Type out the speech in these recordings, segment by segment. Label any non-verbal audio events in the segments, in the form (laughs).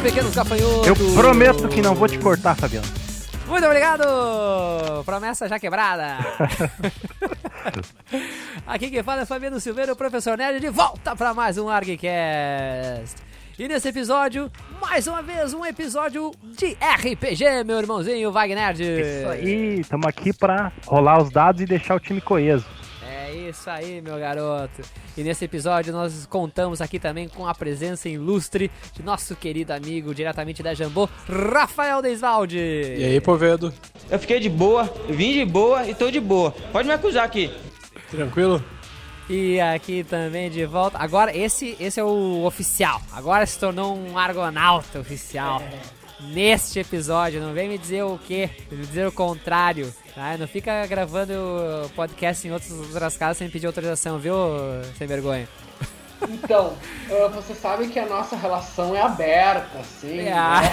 pequenos gafanhotos! Eu prometo que não vou te cortar, Fabiano. Muito obrigado! Promessa já quebrada. (laughs) Aqui quem fala é Fabiano Silveira, o professor Nerd, de volta para mais um ArgCast. E nesse episódio, mais uma vez, um episódio de RPG, meu irmãozinho Wagner. Isso aí, estamos aqui para rolar os dados e deixar o time coeso. É isso aí, meu garoto. E nesse episódio nós contamos aqui também com a presença ilustre de nosso querido amigo, diretamente da Jambô, Rafael Desvalde. E aí, Povedo? Eu fiquei de boa, vim de boa e tô de boa. Pode me acusar aqui. Tranquilo? E aqui também de volta. Agora, esse, esse é o oficial. Agora se tornou um argonauta oficial. Neste episódio, não vem me dizer o quê? Me dizer o contrário. Tá? Não fica gravando podcast em outros, outras casas sem pedir autorização, viu? Sem vergonha. Então, uh, você sabe que a nossa relação é aberta, assim. É. (laughs) né?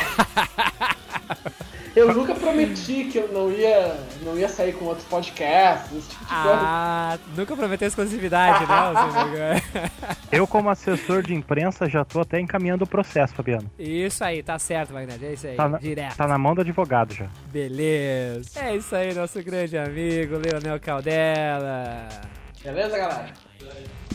Eu nunca prometi que eu não ia, não ia sair com outros podcasts, esse tipo de coisa. Ah, nunca prometeu exclusividade, vergonha. (laughs) Eu, como assessor de imprensa, já tô até encaminhando o processo, Fabiano. Isso aí, tá certo, Wagner. É isso aí, Tá na, direto. tá na mão do advogado já. Beleza. É isso aí, nosso grande amigo Leonel Caldela. Beleza, galera?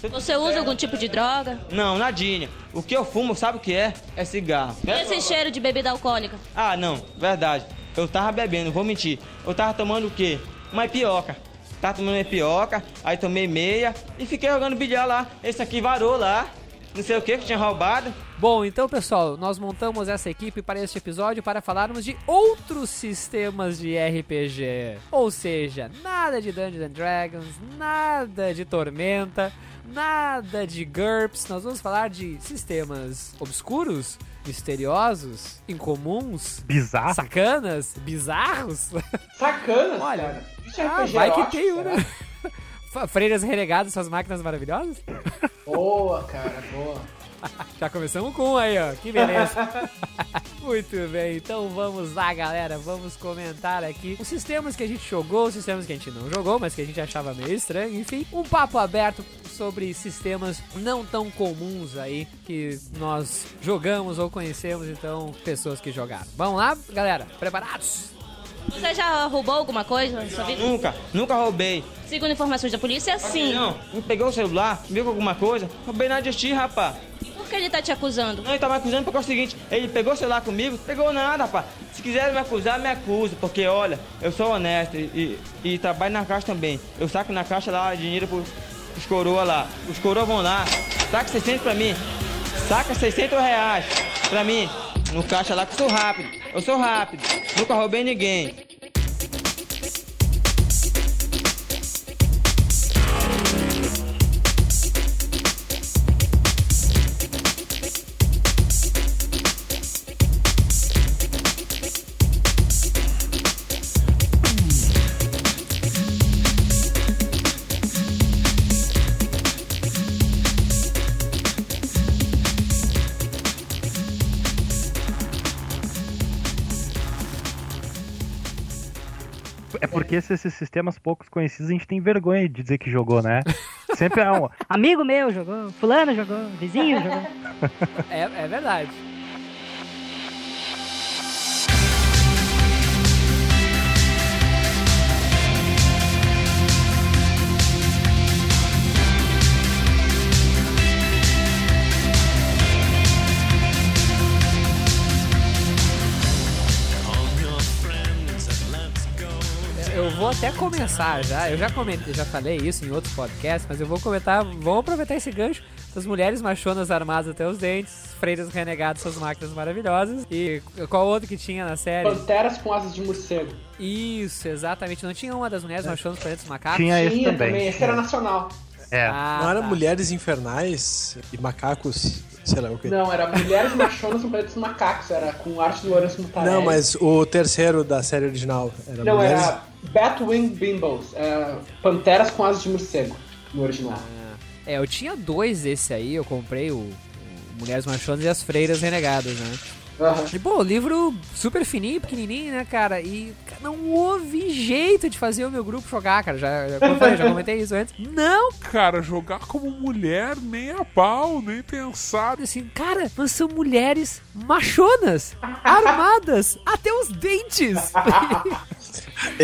Você usa algum tipo de droga? Não, nadinha. O que eu fumo, sabe o que é? É cigarro. E esse cheiro de bebida alcoólica? Ah, não, verdade. Eu tava bebendo, vou mentir. Eu tava tomando o quê? Uma epioca. Tava tomando uma epioca, aí tomei meia e fiquei jogando bilhar lá. Esse aqui varou lá. Não sei o que que tinha roubado. Bom, então pessoal, nós montamos essa equipe para este episódio para falarmos de outros sistemas de RPG. Ou seja, nada de Dungeons and Dragons, nada de Tormenta, nada de GURPS. Nós vamos falar de sistemas obscuros, misteriosos, incomuns, Bizarro. sacanas, bizarros. Sacanas, Olha, cara. Isso é Ah, vai que tem, um, será? né? (laughs) Freiras renegadas, suas máquinas maravilhosas? Boa, cara, boa. Já começamos com um aí, ó. Que beleza. (laughs) Muito bem, então vamos lá, galera. Vamos comentar aqui os sistemas que a gente jogou, os sistemas que a gente não jogou, mas que a gente achava meio estranho. Enfim, um papo aberto sobre sistemas não tão comuns aí que nós jogamos ou conhecemos, então, pessoas que jogaram. Vamos lá, galera? Preparados? Você já roubou alguma coisa na sua vida? Nunca, nunca roubei. Segundo informações da polícia, sim. Não, me pegou o celular, viu alguma coisa. Roubei nada de ti, rapaz. Que ele tá te acusando? Não, ele tava me acusando porque é o seguinte, ele pegou o celular comigo, pegou nada, rapaz. Se quiser me acusar, me acusa, porque olha, eu sou honesto e, e, e trabalho na caixa também. Eu saco na caixa lá dinheiro pros, pros coroa lá. Os coroa vão lá, saca 600 pra mim, saca 600 reais pra mim. No caixa lá que eu sou rápido, eu sou rápido, nunca roubei ninguém. Porque esses, esses sistemas poucos conhecidos a gente tem vergonha de dizer que jogou, né? (laughs) Sempre é um. Amigo meu jogou, fulano jogou, vizinho jogou. É, é verdade. Vou até começar já. Eu já comentei, já falei isso em outros podcasts, mas eu vou comentar. Vamos aproveitar esse gancho das mulheres machonas armadas até os dentes, freiras renegadas, suas máquinas maravilhosas. E qual outro que tinha na série? Panteras com asas de morcego. Isso, exatamente. Não tinha uma das mulheres machonas para dentro dos macacos? Tinha esse Tinha também. esse era nacional. É. Ah, Não era tá. Mulheres Infernais e Macacos, sei lá o quê. Não, era Mulheres Machonas com Pretos Macacos, era com arte do Lourenço Mutarelli. Não, mas o terceiro da série original era Não, Mulheres... era Batwing Bimbos, é, Panteras com asas de morcego, no original. É, eu tinha dois desse aí, eu comprei o, o Mulheres Machonas e as Freiras Renegadas, né? Aham. E, pô, o livro super fininho, pequenininho, né, cara? E não houve jeito de fazer o meu grupo jogar, cara. Já, já, falei, já (laughs) comentei isso antes. Não, Cara, jogar como mulher nem a pau, nem pensar. assim, cara, nós somos mulheres machonas, armadas, até os dentes. (laughs)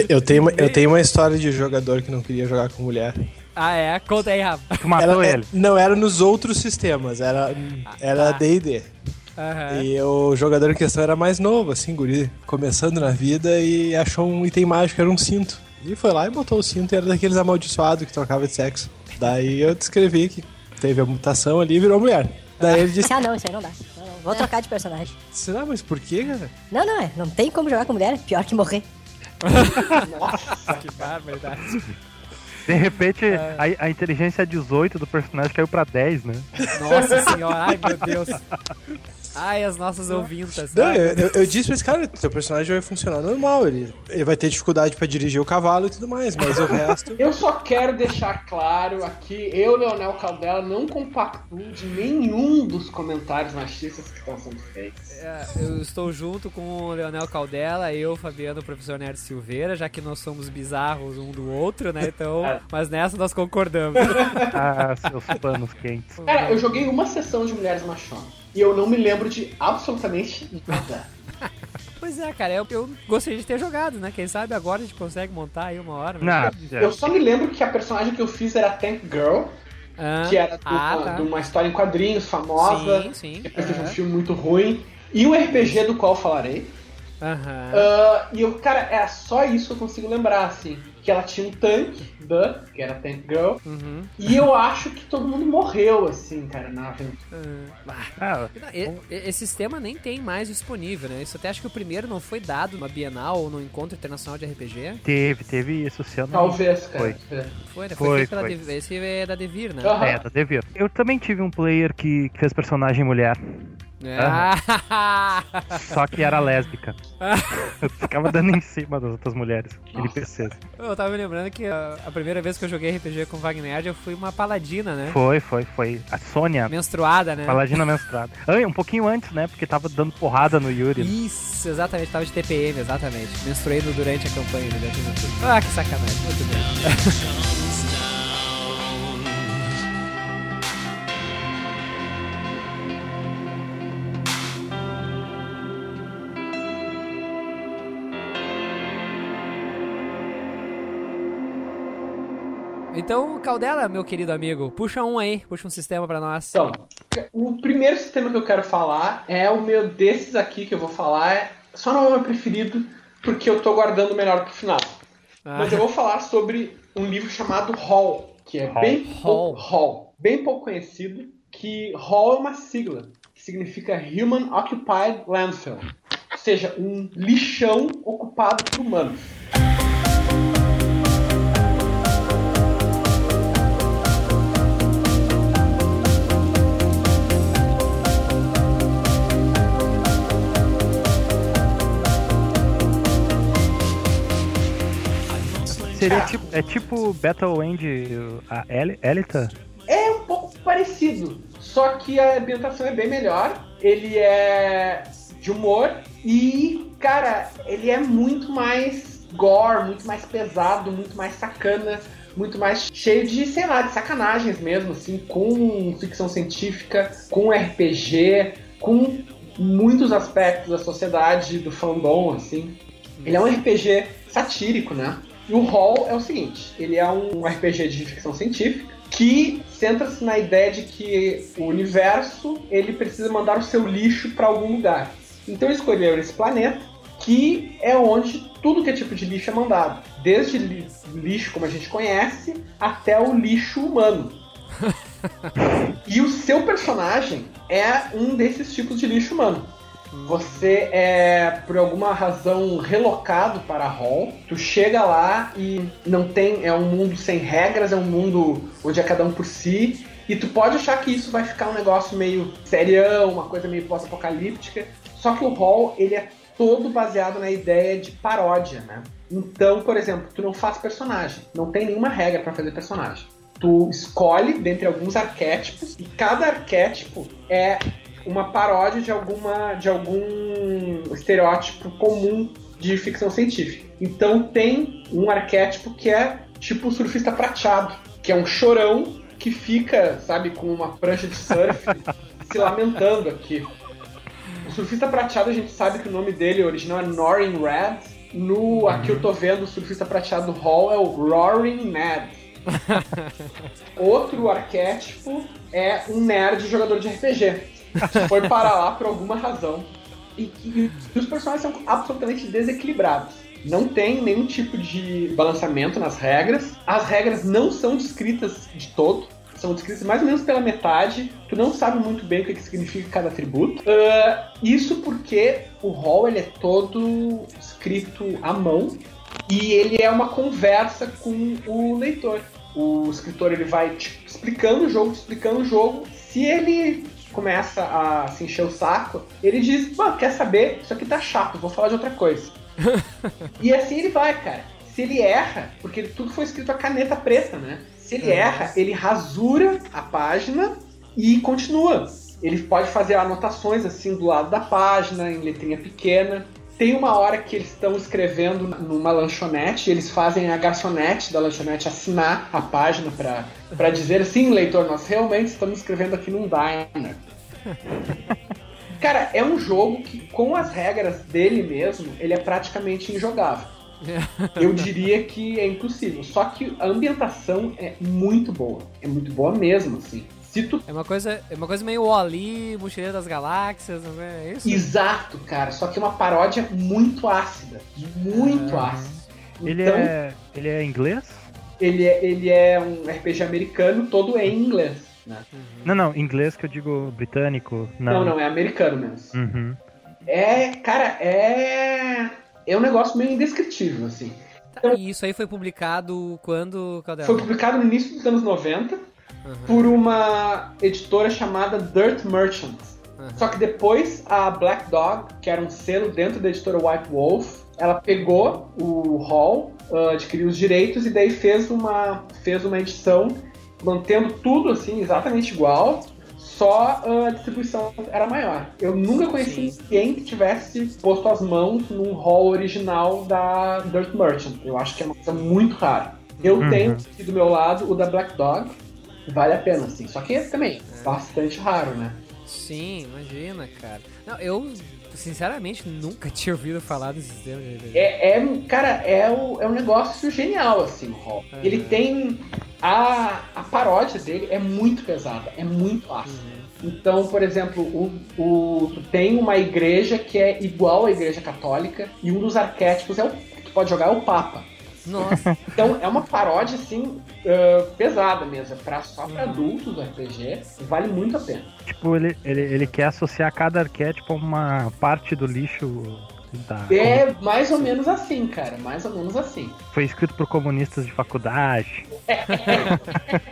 Eu tenho, uma, eu tenho uma história de jogador que não queria jogar com mulher. ah, é? Conta aí, Rafa. Matou Era- é, ele. não era nos outros sistemas, era era tá. D&D. Aham. E o jogador em questão era mais novo, assim, guri, começando na vida e achou um item mágico, era um cinto. E foi lá e botou o cinto e era daqueles amaldiçoados que trocava de sexo. Daí eu descrevi que teve a mutação ali e virou mulher. Daí ele disse, (laughs) Ah, não, isso aí não dá. Não, não. Vou trocar de personagem. será, mas por quê, cara? Não, não, é. Não tem como jogar com mulher. Pior que morrer. Que barbaridade. De repente, a, a inteligência 18 do personagem caiu pra 10, né? Nossa senhora, ai meu Deus. Ai, as nossas ouvintas. Não, eu, eu- eu disse pra esse cara, teu personagem vai funcionar normal, ele, ele vai ter dificuldade pra dirigir o cavalo e tudo mais, mas o resto... Eu só quero deixar claro aqui, eu, Leonel Caldela, não compactuo de nenhum dos comentários machistas que estão sendo feitos. É, eu estou junto com o Leonel Caldela, eu, Fabiano, o professor Nerd Silveira, já que nós somos bizarros um do outro, né? Então, mas nessa nós concordamos. (laughs) Ah, seus panos quentes. Cara, eu joguei uma sessão de Mulheres Machonas e eu não me lembro de absolutamente nada. (laughs) Pois é, cara, eu, eu gostaria de ter jogado, né? Quem sabe agora a gente consegue montar aí uma hora. Não, né? Eu só me lembro que a personagem que eu fiz era Tank Girl, Ah, que era de ah, uma, tá. de uma história em quadrinhos famosa, Sim, sim. depois teve um filme muito ruim, e um RPG do qual falarei. aham. Ah, e eu, cara, era só isso que eu consigo lembrar, assim. Que ela tinha um tanque, Duh, que era Tank Girl. Uhum. E eu acho que todo mundo morreu, assim, cara, na aventura. Ah, Não, e- e- Esse sistema nem tem mais disponível, né? Isso até acho que o primeiro não foi dado numa Bienal ou no Encontro Internacional de RPG. teve, teve isso esse ano. Talvez, cara. Foi. Foi, né? Foi, Foi, foi. Dev- Esse é da Devir, né? Aham. É, tá devendo. Eu também tive um player que fez personagem mulher, Ah. só que era lésbica. (laughs) Eu ficava dando em cima das outras mulheres, NPCs. eu tava me lembrando que a, a primeira vez que eu joguei RPG com Wagner, eu fui uma paladina, né? Foi, foi, foi. A Sônia, Menstruada, né? paladina menstruada. Um pouquinho antes, né? Porque tava dando porrada no Yuri. Isso, exatamente, tava de TPM, exatamente. Menstruei durante a campanha Dentro do Tudo. Ah, que sacanagem, muito bem. (laughs) Então, Caldela, meu querido amigo, puxa um aí, puxa um sistema pra nós. Então, o primeiro sistema que eu quero falar é o meu desses aqui que eu vou falar. É, só não é o meu preferido, porque eu tô guardando o melhor pro final. Ah, Mas eu vou falar sobre um livro chamado Hall, que é Hall. bem Hall. pouco, Hall, bem pouco conhecido, que Hall é uma sigla, que significa Human Occupied Landfill, ou seja, um lixão ocupado por humanos. Seria tipo, é tipo Battle End, a El- Elita? É um pouco parecido, só que a ambientação é bem melhor. Ele é de humor e, cara, ele é muito mais gore, muito mais pesado, muito mais sacana, muito mais cheio de, sei lá, de sacanagens mesmo, assim, com ficção científica, com RPG, com muitos aspectos da sociedade, do fandom, assim. Ele é um RPG satírico, né? E o Hall é o seguinte: ele é um RPG de ficção científica que centra-se na ideia de que o universo ele precisa mandar o seu lixo para algum lugar. Então escolheram esse planeta que é onde tudo que é tipo de lixo é mandado, desde li- lixo como a gente conhece até o lixo humano. (laughs) e o seu personagem é um desses tipos de lixo humano. Você é, por alguma razão, relocado para Hall. Tu chega lá e não tem. É um mundo sem regras, é um mundo onde é cada um por si. E tu pode achar que isso vai ficar um negócio meio serião, uma coisa meio pós-apocalíptica. Só que o Hall, ele é todo baseado na ideia de paródia, né? Então, por exemplo, tu não faz personagem. Não tem nenhuma regra para fazer personagem. Tu escolhe dentre alguns arquétipos e cada arquétipo é uma paródia de alguma de algum estereótipo comum de ficção científica. Então tem um arquétipo que é tipo o surfista prateado, que é um chorão que fica, sabe, com uma prancha de surf (laughs) se lamentando aqui. O surfista prateado a gente sabe que o nome dele original é Norin Red. No aqui eu tô vendo o surfista prateado do Hall é o Roaring Ned. (laughs) Outro arquétipo é um nerd jogador de RPG. Foi parar lá por alguma razão. E, e os personagens são absolutamente desequilibrados. Não tem nenhum tipo de balanceamento nas regras. As regras não são descritas de todo. São descritas mais ou menos pela metade. Tu não sabe muito bem o que, significa cada atributo. Uh, isso porque o rol ele é todo escrito à mão e ele é uma conversa com o leitor. O escritor ele vai te explicando o jogo, explicando o jogo. Se ele começa a se encher o saco, ele diz: Mano, quer saber? Isso aqui tá chato, vou falar de outra coisa. (laughs) e assim ele vai, cara. Se ele erra, porque tudo foi escrito a caneta preta, né? Se ele erra, ele rasura a página e continua. Ele pode fazer anotações assim do lado da página, em letrinha pequena. Tem uma hora que eles estão escrevendo numa lanchonete, eles fazem a garçonete da lanchonete assinar a página para dizer assim, leitor, nós realmente estamos escrevendo aqui num diner. (laughs) Cara, é um jogo que, com as regras dele mesmo, ele é praticamente injogável. Eu diria que é impossível. Só que a ambientação é muito boa. É muito boa mesmo, assim. Se tu... É uma coisa, é uma coisa meio Wally, Mochileiro das Galáxias, não é isso? Exato, cara. Só que é uma paródia muito ácida. Muito Ah. ácida. Ele, Então, é, ele é inglês? ele, é, ele é um RPG americano todo em inglês. Né? Não, não, inglês que eu digo britânico. Não, Não, não, é americano mesmo. Uhum. É, cara, é. É um negócio meio indescritível, assim. E isso aí foi publicado quando? Foi publicado no início dos anos 90 por uma editora chamada Dirt Merchants. Só que depois a Black Dog, que era um selo dentro da editora White Wolf, ela pegou o Hall, ah, adquiriu os direitos e daí fez uma, fez uma edição mantendo tudo assim exatamente igual, só a distribuição era maior. Eu nunca conheci ninguém que tivesse posto as mãos num Hall original da Dirt Merchant. Eu acho que é uma coisa muito rara. Eu Uhum. tenho aqui do meu lado o da Black Dog, vale a pena, assim. Só que esse também, bastante raro, né? Sim, imagina, cara. Não, eu, sinceramente, nunca (laughs) tinha ouvido falar desse sistema de RPG. É, é, cara, é, o, é um negócio genial, assim, o Hall. Ele tem. A, a paródia dele é muito pesada, é muito ácida. Então, por exemplo, o, o, tu tem uma igreja que é igual à igreja católica e um dos arquétipos é o, que tu pode jogar é o Papa. Nossa, (laughs) Então é uma paródia assim ah, pesada mesmo, é pra, só pra adultos do RPG, vale muito a pena. Tipo, ele, ele, ele quer associar cada arquétipo a uma parte do lixo da. É mais ou menos assim, cara, mais ou menos assim. Foi escrito por comunistas de faculdade. (laughs)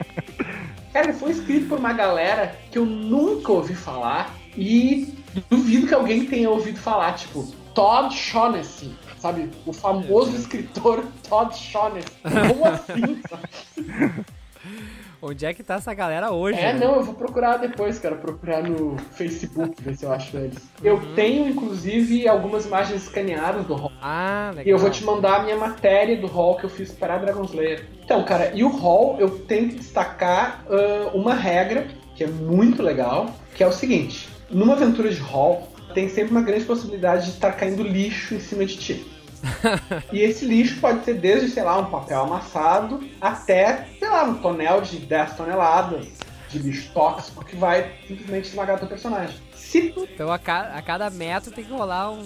Cara, ele foi escrito por uma galera que eu nunca ouvi falar e duvido que alguém tenha ouvido falar, tipo, Todd Shaughnessy, sabe? O famoso escritor Todd Shaughnessy. Como (laughs) assim? onde é que tá essa galera hoje? É, né? não, eu vou procurar depois, cara, procurar no Facebook, ver se eu acho eles. Eu tenho, inclusive, algumas imagens escaneadas do Hall. Ah, legal. E eu vou te mandar a minha matéria do Hall que eu fiz para Dragon Slayer. Então, cara, e o Hall eu tenho que destacar ah, uma regra que é muito legal, que é o seguinte: numa aventura de Hall, tem sempre uma grande possibilidade de estar caindo lixo em cima de ti. E esse lixo pode ser desde, sei lá, um papel amassado até, sei lá, um tonel de 10 toneladas de lixo tóxico que vai simplesmente esmagar teu personagem. Se Então a, ca- a cada metro tem que rolar um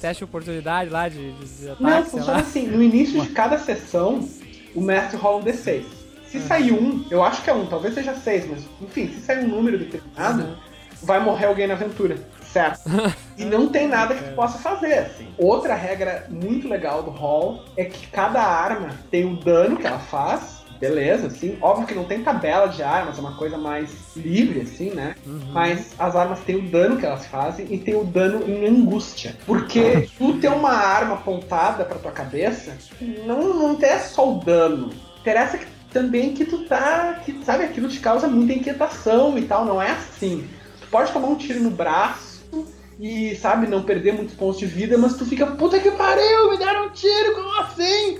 teste de oportunidade lá de, de, de ataque, Não, funciona assim. No início de cada sessão, o mestre rola um D6. Se sair um, eu acho que é um, talvez seja seis, mas enfim, se sair um número determinado, vai morrer alguém na aventura. Certo. (laughs) E não tem nada que tu possa fazer, assim. Outra regra muito legal do Hall é que cada arma tem o dano que ela faz. Beleza, assim. Óbvio que não tem tabela de armas, é uma coisa mais livre, assim, né? Mas as armas têm o dano que elas fazem e tem o dano em angústia. Porque tu ter uma arma apontada pra tua cabeça, não, não interessa só o dano. Interessa que, também que tu tá. Que, sabe, aquilo te causa muita inquietação e tal. Não é assim. Pode tomar um tiro no braço e, sabe, não perder muitos pontos de vida, mas tu fica, puta que pariu, me deram um tiro, como assim?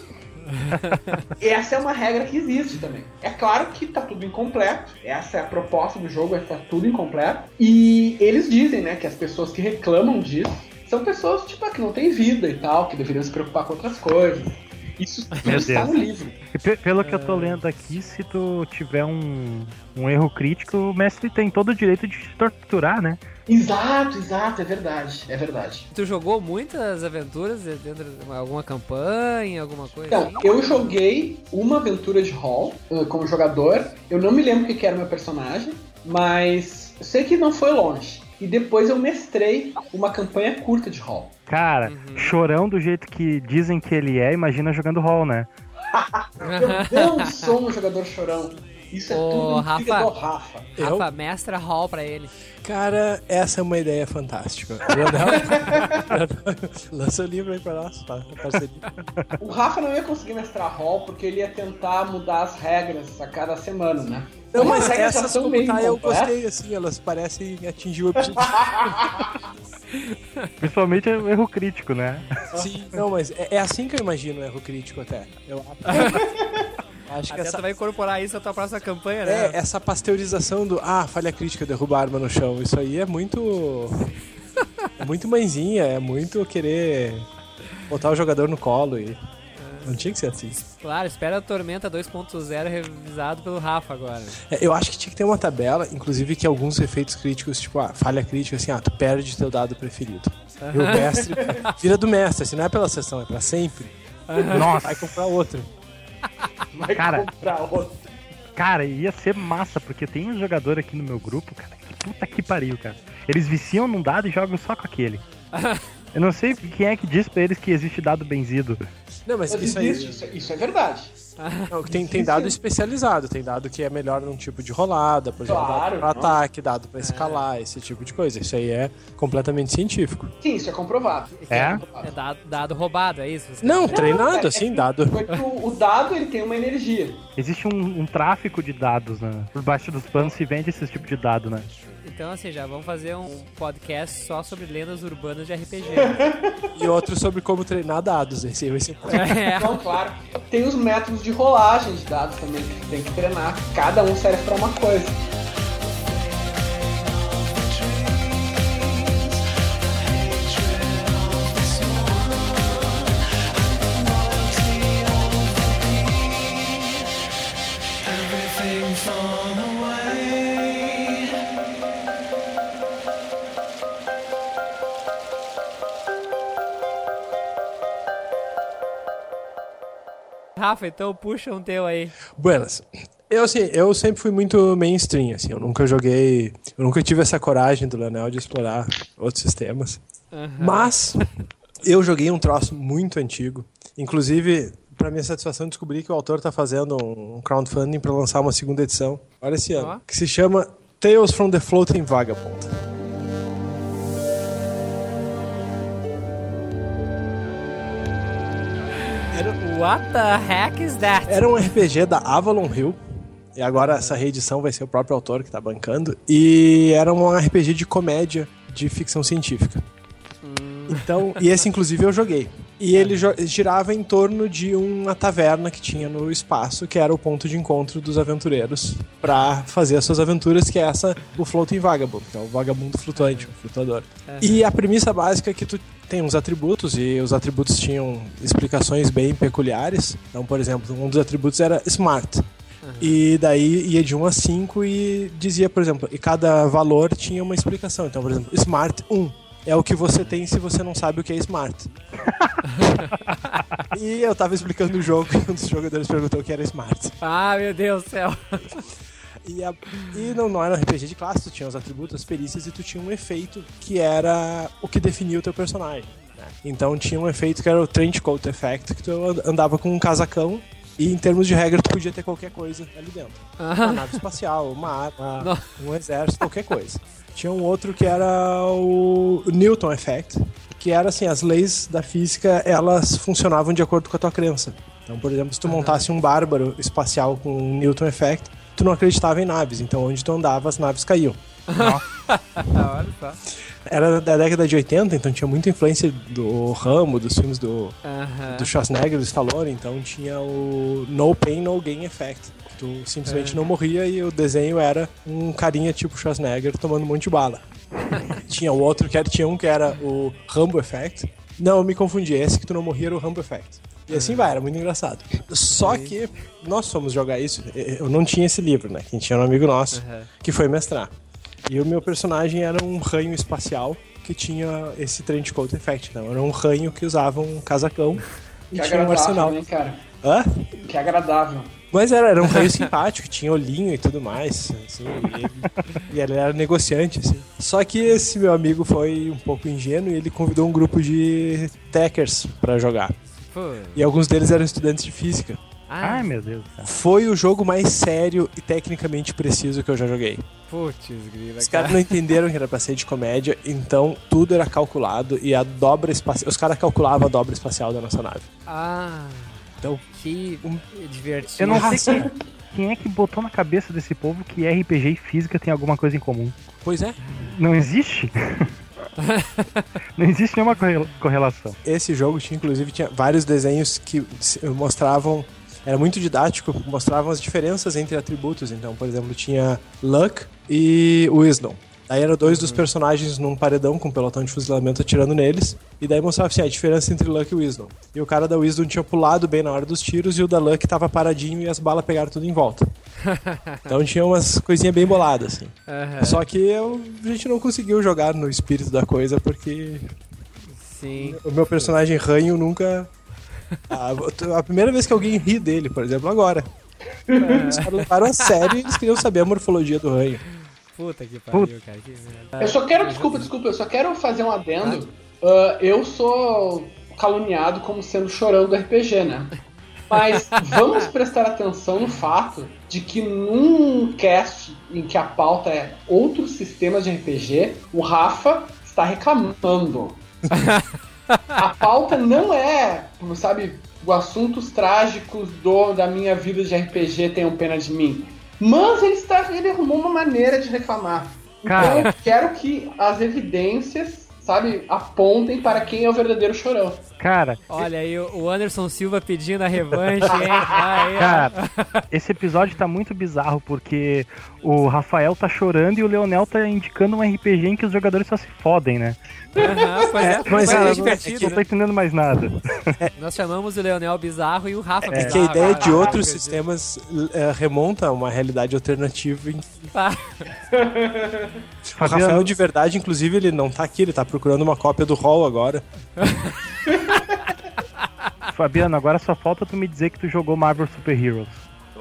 (laughs) Essa é uma regra que existe também. É claro que tá tudo incompleto. Essa é a proposta do jogo, é tá tudo incompleto. E eles dizem, né, que as pessoas que reclamam disso são pessoas, tipo, que não têm vida e tal, que deveriam se preocupar com outras coisas. Isso tudo está no livro. E pe- pelo que eu tô lendo aqui, se tu tiver um, um erro crítico, o mestre tem todo o direito de te torturar, né? Exato, exato, é verdade, é verdade. Tu jogou muitas aventuras dentro de alguma campanha, alguma coisa Então, assim? eu joguei uma aventura de Hall uh, como jogador. Eu não me lembro o que que era o meu personagem, mas eu sei que não foi longe. E depois eu mestrei uma campanha curta de Hall. Cara, Uhum. chorão do jeito que dizem que ele é, imagina jogando Hall, né? (laughs) Eu não sou um jogador chorão. Isso é tudo Rafa. do Rafa. Rafa, mestra hall pra ele. Cara, essa é uma ideia fantástica. (laughs) Lança o livro aí pra nós, tá? O Rafa não ia conseguir mestrar Hall porque ele ia tentar mudar as regras a cada semana, né? Não, mas essas são como tá, eu gostei, assim, elas parecem atingir o objetivo. (laughs) Principalmente o erro crítico, né? Sim, não, mas é, é assim que eu imagino o erro crítico até. Eu (laughs) acho que Até essa, vai incorporar isso na tua próxima campanha, né? é, essa pasteurização do ah, falha crítica, derruba a arma no chão, isso aí é muito. É (laughs) muito mãezinha, é muito querer botar o jogador no colo e. Não tinha que ser assim. Claro, espera a Tormenta 2.0 revisado pelo Rafa agora. É, eu acho que tinha que ter uma tabela, inclusive que alguns efeitos críticos, tipo, ah, falha crítica, assim, ah, tu perde teu dado preferido. E o mestre (laughs) vira do mestre, assim, não é pela sessão, é pra sempre. Nossa, Vai comprar outro. Vai Cara. comprar outro. cara, ia ser massa, porque tem um jogador aqui no meu grupo, cara, que puta que pariu, cara. Eles viciam num dado e jogam só com aquele. (laughs) Eu não sei quem é que diz pra eles que existe dado benzido. Não, mas, Mas isso aí. existe, isso, isso é verdade. Não, tem, tem dado especializado, tem dado que é melhor num tipo de rolada, por exemplo, Claro, dado ataque, dado pra escalar, esse tipo de coisa. Isso aí é completamente científico. Sim, isso é comprovado. É? É dado, dado roubado, é isso? Não, treinado, é- assim, é- dado. Porque o, o dado ele tem uma energia. Existe um, um tráfico de dados, né? Por baixo dos panos se vende esse tipo de dado, né? Então, assim, já vamos fazer um podcast só sobre lendas urbanas de RPG. E outro sobre como treinar dados. Esse vai ser. é. Então, claro, tem os métodos de rolagem de dados também que tem que treinar. Cada um serve pra uma coisa. Rafa, então puxa um teu aí. Buenas. Eu, assim, eu sempre fui muito mainstream, assim. Eu nunca joguei... Eu nunca tive essa coragem do Leonel de explorar outros sistemas. Mas eu joguei um troço muito antigo. Inclusive, pra minha satisfação, descobri que o autor tá fazendo um crowdfunding pra lançar uma segunda edição. Olha esse ano. Ó. Que se chama Tales from the Floating Vagabond. What the heck is that? Era um RPG da Avalon Hill. E agora essa reedição vai ser o próprio autor que tá bancando. E era um RPG de comédia de ficção científica. Então, e esse inclusive eu joguei. E ele girava em torno de uma taverna que tinha no espaço, que era o ponto de encontro dos aventureiros pra fazer as suas aventuras, que é essa, o Floating Vagabond, que é o vagabundo flutuante, o flutuador. E a premissa básica é que tu tem uns atributos, e os atributos tinham explicações bem peculiares. Então, por exemplo, um dos atributos era Smart. E daí ia de 1 a 5 e dizia, por exemplo, e cada valor tinha uma explicação. Então, por exemplo, Smart 1 é o que você tem se você não sabe o que é Smart. (laughs) e eu tava explicando o jogo e um dos jogadores perguntou o que era Smart. Ah, meu Deus do céu. E, a- e não, não era um RPG de classe, tu tinha os atributos, as perícias e tu tinha um efeito que era o que definia o teu personagem. né? Então tinha um efeito que era o Trench Coat Effect, que tu andava com um casacão e em termos de regra tu podia ter qualquer coisa ali dentro. Uma nave espacial, uma arma, (laughs) Não. um exército, qualquer coisa. Tinha um outro que era o Newton Effect, que era assim, as leis da física, elas funcionavam de acordo com a tua crença. Então, por exemplo, se tu montasse um bárbaro espacial com um Newton Effect, tu não acreditava em naves, então onde tu andava as naves caíam. (laughs) Era da década de 80, então tinha muita influência do Rambo, dos filmes do, Aham. do Schwarzenegger, do Stallone, então tinha o No Pain, No Gain Effect. Tu simplesmente não morria e o desenho era um carinha tipo Schwarzenegger tomando um monte de bala. (laughs) tinha o outro que era, tinha um que era o Rambo Effect. Não, eu me confundi, esse que tu não morria era o Rambo Effect. E assim vai, era muito engraçado. Só que nós fomos jogar isso, eu não tinha esse livro, né? Quem tinha um amigo nosso, Aham. que foi mestrar. E o meu personagem era um ranho espacial que tinha esse trench coat effect, não. Era um ranho que usava um casacão (laughs) e Que tinha um arsenal. né, cara? Hã? Que agradável. Mas era, era um ranho simpático, tinha olhinho e tudo mais, assim, e, ele, e ele era negociante, assim. Só que esse meu amigo foi um pouco ingênuo e ele convidou um grupo de techers pra jogar. Pô. E alguns deles eram estudantes de física. Ah, Ai, meu Deus. Cara. Foi o jogo mais sério e tecnicamente preciso que eu já joguei. putz, grila, Os cara. caras não entenderam que era pra ser de comédia, então tudo era calculado e a dobra espacial. Os caras calculavam a dobra espacial da nossa nave. Ah, Então, que divertido. Eu não sei quem, quem é que botou na cabeça desse povo que RPG e física tem alguma coisa em comum. pois é, Não existe? (laughs) não existe nenhuma correla- correlação. esse jogo tinha, inclusive, tinha vários desenhos que se- mostravam. Era muito didático, mostravam as diferenças entre atributos. Então, por exemplo, tinha Luck e Wisdom. Aí eram dois dos personagens num paredão com um pelotão de fuzilamento atirando neles. E daí mostrava assim, a diferença entre Luck e Wisdom. E o cara da Wisdom tinha pulado bem na hora dos tiros e o da Luck tava paradinho e as balas pegaram tudo em volta. (laughs) Então tinha umas coisinhas bem boladas, assim. Aham, Só que eu- a gente não conseguiu jogar no espírito da coisa porque Sim. o meu personagem ranho nunca. (laughs) A, a primeira vez que alguém ri dele, por exemplo, agora. Caras levaram a sério e eles queriam saber a morfologia do ranho. Puta que pariu, cara. Que merda. Eu só quero, desculpa, desculpa, eu só quero fazer um adendo. Ah, eu sou caluniado como sendo chorão do RPG, né? Mas (laughs) vamos prestar atenção no fato de que num cast em que a pauta é outros sistemas de RPG, o Rafa está reclamando. (laughs) A pauta não é, sabe, os assuntos trágicos do, da minha vida de RPG tenham pena de mim. Mas ele, está, ele arrumou uma maneira de reclamar. Então Cara. eu quero que as evidências, sabe, apontem para quem é o verdadeiro chorão. Cara, Olha aí, o Anderson Silva pedindo a revanche, hein? (laughs) Cara, esse episódio tá muito bizarro porque o Rafael tá chorando e o Leonel tá indicando um RPG em que os jogadores só se fodem, né? Aham, pois é, mas, mas cara, é é divertido, Não né? tô entendendo mais nada. Nós chamamos o Leonel Bizarro e o Rafa É Bizarro. que a ideia de cara. outros Caraca, sistemas eh, remonta a uma realidade alternativa. em- Tá. O Rafael, de verdade, inclusive, ele não tá aqui, ele tá procurando uma cópia do Hall agora. (laughs) Fabiano, agora só falta tu me dizer que tu jogou Marvel Super Heroes.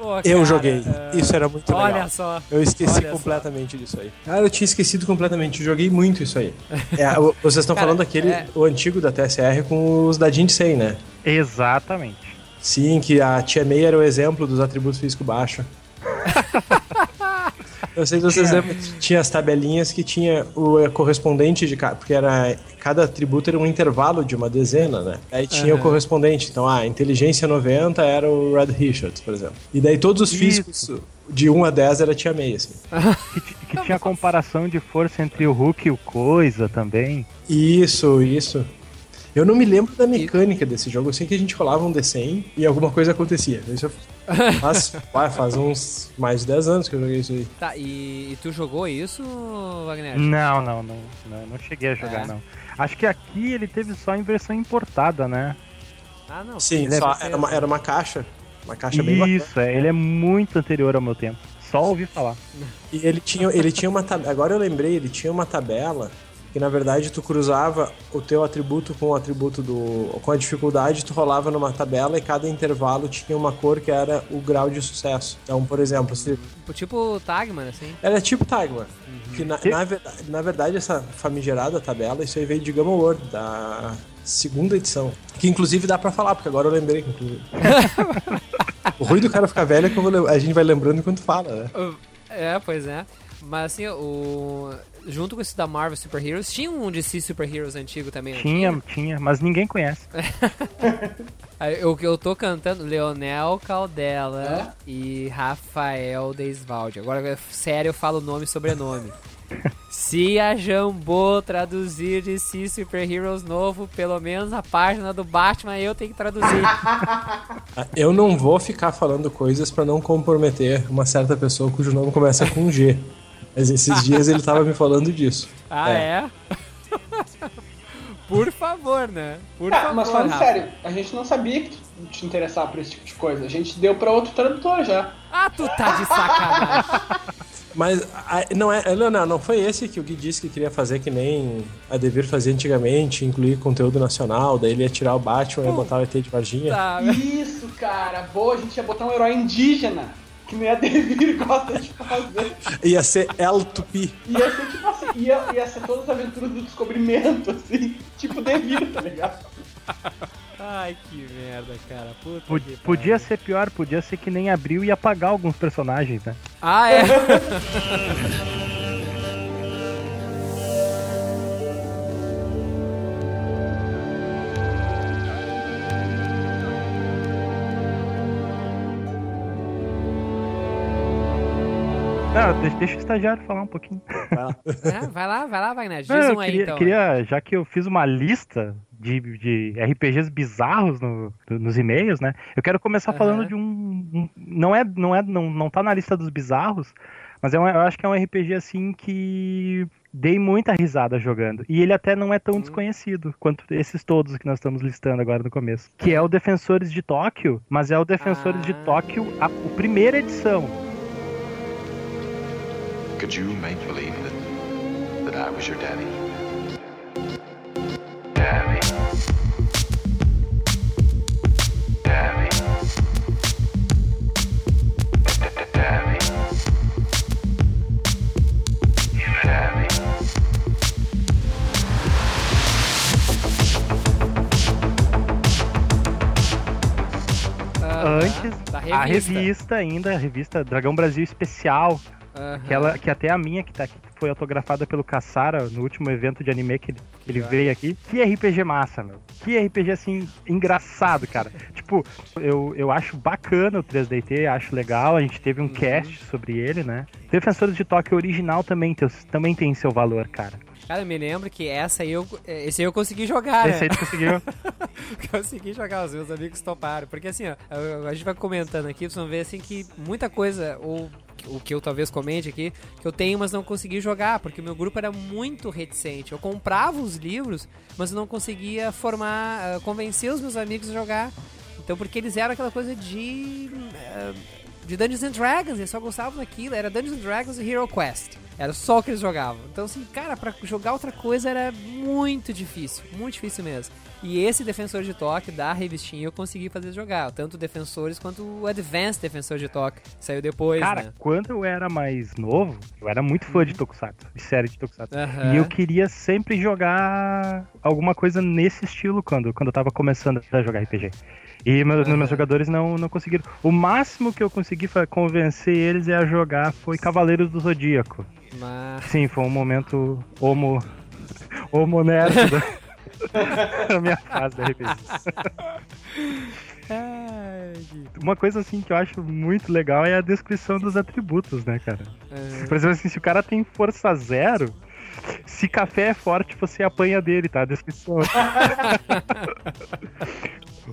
Pô, Eu cara, joguei. é, Isso era muito Olha legal. só. Eu esqueci Olha só. completamente disso aí. Cara, eu tinha esquecido completamente. Eu joguei muito isso aí. É, vocês estão falando daquele, é. o antigo da TSR com os da Jinsei, né? Exatamente. Sim, que a Tia May era o exemplo dos atributos físico baixo. (laughs) Eu sei que vocês lembram, tinha as tabelinhas que tinha o eh, correspondente de cada, porque era cada atributo era um intervalo de uma dezena, né? Aí tinha o correspondente. Então, ah, inteligência 90 era o Red Richards, por exemplo. E daí todos os Isso. físicos de 1 a 10 era Tia May, assim. (laughs) Que, que tinha comparação de força entre o Hulk e o Coisa também. Isso, isso. Eu não me lembro da mecânica desse jogo. Eu sei que a gente rolava um D100 e alguma coisa acontecia. Isso eu- (laughs) faz, vai, faz uns mais de 10 anos que eu joguei isso aí. Tá, e, e tu jogou isso, Wagner? Não, não, não, não, não cheguei a jogar, É. não. Acho que aqui ele teve só em versão importada, né? Ah, não. Sim, só era, uma, era uma caixa. Uma caixa bem bacana. Isso, é, ele é muito anterior ao meu tempo. Só ouvi falar. E ele tinha, ele tinha uma tabela. Agora eu lembrei, ele tinha uma tabela que na verdade tu cruzava o teu atributo com o atributo do. com a dificuldade, tu rolava numa tabela e cada intervalo tinha uma cor que era o grau de sucesso. Então, por exemplo, se. Tipo Tagman, assim. Era tipo Tagman. Que na, na, verdade, na verdade, essa famigerada tabela, isso aí veio de Gamma World, da segunda edição. Que inclusive dá pra falar, porque agora eu lembrei. que inclusive. (laughs) o ruim do cara ficar velho é que a gente vai lembrando enquanto fala, né? É, pois é. Mas assim, o. junto com esse da Marvel Super Heroes, tinha um DC Super Heroes antigo também. Tinha, tinha, mas ninguém conhece. (laughs) O que eu tô cantando, Leonel Caldela e Rafael Desvalde. Agora, sério, eu falo nome e sobrenome. (laughs) Se a Jambô traduzir DC Super Heroes novo, pelo menos a página do Batman eu tenho que traduzir. (laughs) Eu não vou ficar falando coisas pra não comprometer uma certa pessoa cujo nome começa com G. Mas esses dias ele tava me falando disso. (laughs) Ah, é? (laughs) Por favor, né? Por Ah, favor. mas falando Rafa. sério, a gente não sabia que tu te interessava por esse tipo de coisa. A gente deu pra outro tradutor já. Ah, tu tá de sacanagem. (laughs) Mas a- não é, não, não, não foi esse que o Gui disse que queria fazer que nem a Devir fazia antigamente, incluir conteúdo nacional, daí ele ia tirar o Batman e botar o ET de Varginha. Tá, Isso, cara. Boa, a gente ia botar um herói indígena. Que nem a Devir (laughs) gosta de fazer. Ia ser El Tupi. Ia ser tipo assim, ia, ia ser todas as aventuras do descobrimento, assim. Tipo Devir, tá ligado? Ai, que merda, cara. Puta Pod- que Podia ser pior, podia ser que nem abriu e apagar alguns personagens, né? Ah, é? (laughs) Não, deixa, deixa o estagiário falar um pouquinho. É, (laughs) vai lá, vai lá, Wagner. Diz Não, eu um aí, queria, então. queria- já que eu fiz uma lista de, de RPGs bizarros no- do- nos e-mails, né? Eu quero começar Aham. falando de um, um- não é, não é, não, não tá na lista dos bizarros, mas é um, eu acho que é um RPG assim que dei muita risada jogando. E ele até não é tão desconhecido quanto esses todos que nós estamos listando agora no começo. Que é o Defensores de Tóquio, mas é o Defensores de Ah. Tóquio, a, a primeira edição. Could you make believe that, that I was your daddy? Daddy. Daddy. Daddy. Daddy. Aham, Antes, da a revista ainda, a revista Dragão Brasil Especial, Aham. Que, ela, que até a minha, que tá aqui, que foi autografada pelo Kassara no último evento de anime que ele, que ele veio aqui. Que RPG massa, meu. Que RPG, assim, engraçado, cara. tipo, eu, eu acho bacana o 3DT, acho legal. A gente teve um cast sobre ele, né? Defensores de Tóquio original também, tem- também tem seu valor, cara. Cara, eu me lembro que essa aí eu, esse aí eu consegui jogar, Esse né? aí tu conseguiu. (laughs) consegui jogar, os meus amigos toparam. Porque assim, ó, a gente vai comentando aqui, vocês vão ver assim que muita coisa, ou o que eu talvez comente aqui, que eu tenho, mas não consegui jogar, porque o meu grupo era muito reticente. Eu comprava os livros, mas não conseguia formar, ah, convencer os meus amigos a jogar. Então, porque eles eram aquela coisa de. ah, de Dungeons and Dragons, eles só gostavam daquilo, era Dungeons and Dragons e Hero Quest. Era só o que eles jogavam. Então, assim, cara, pra jogar outra coisa era muito difícil, muito difícil mesmo. E esse Defensor de Toque da revistinha eu consegui fazer jogar, tanto Defensores quanto o Advanced Defensor de Toque, que saiu depois, Cara, né? quando eu era mais novo, eu era muito fã de Tokusatsu, de série de Tokusatsu. E eu queria sempre jogar alguma coisa nesse estilo quando, quando eu tava começando a jogar RPG. E meus, Aham. meus jogadores não, não conseguiram. O máximo que eu consegui convencer eles a jogar foi Cavaleiros do Zodíaco. Mas... Sim, foi um momento homo. homo (laughs) (laughs) nerd da, minha fase da RPG. Que- Uma coisa assim que eu acho muito legal é a descrição dos atributos, né, cara? Aham. Por exemplo, assim, se o cara tem força zero, se café é forte, você apanha dele, tá? A descrição. (laughs)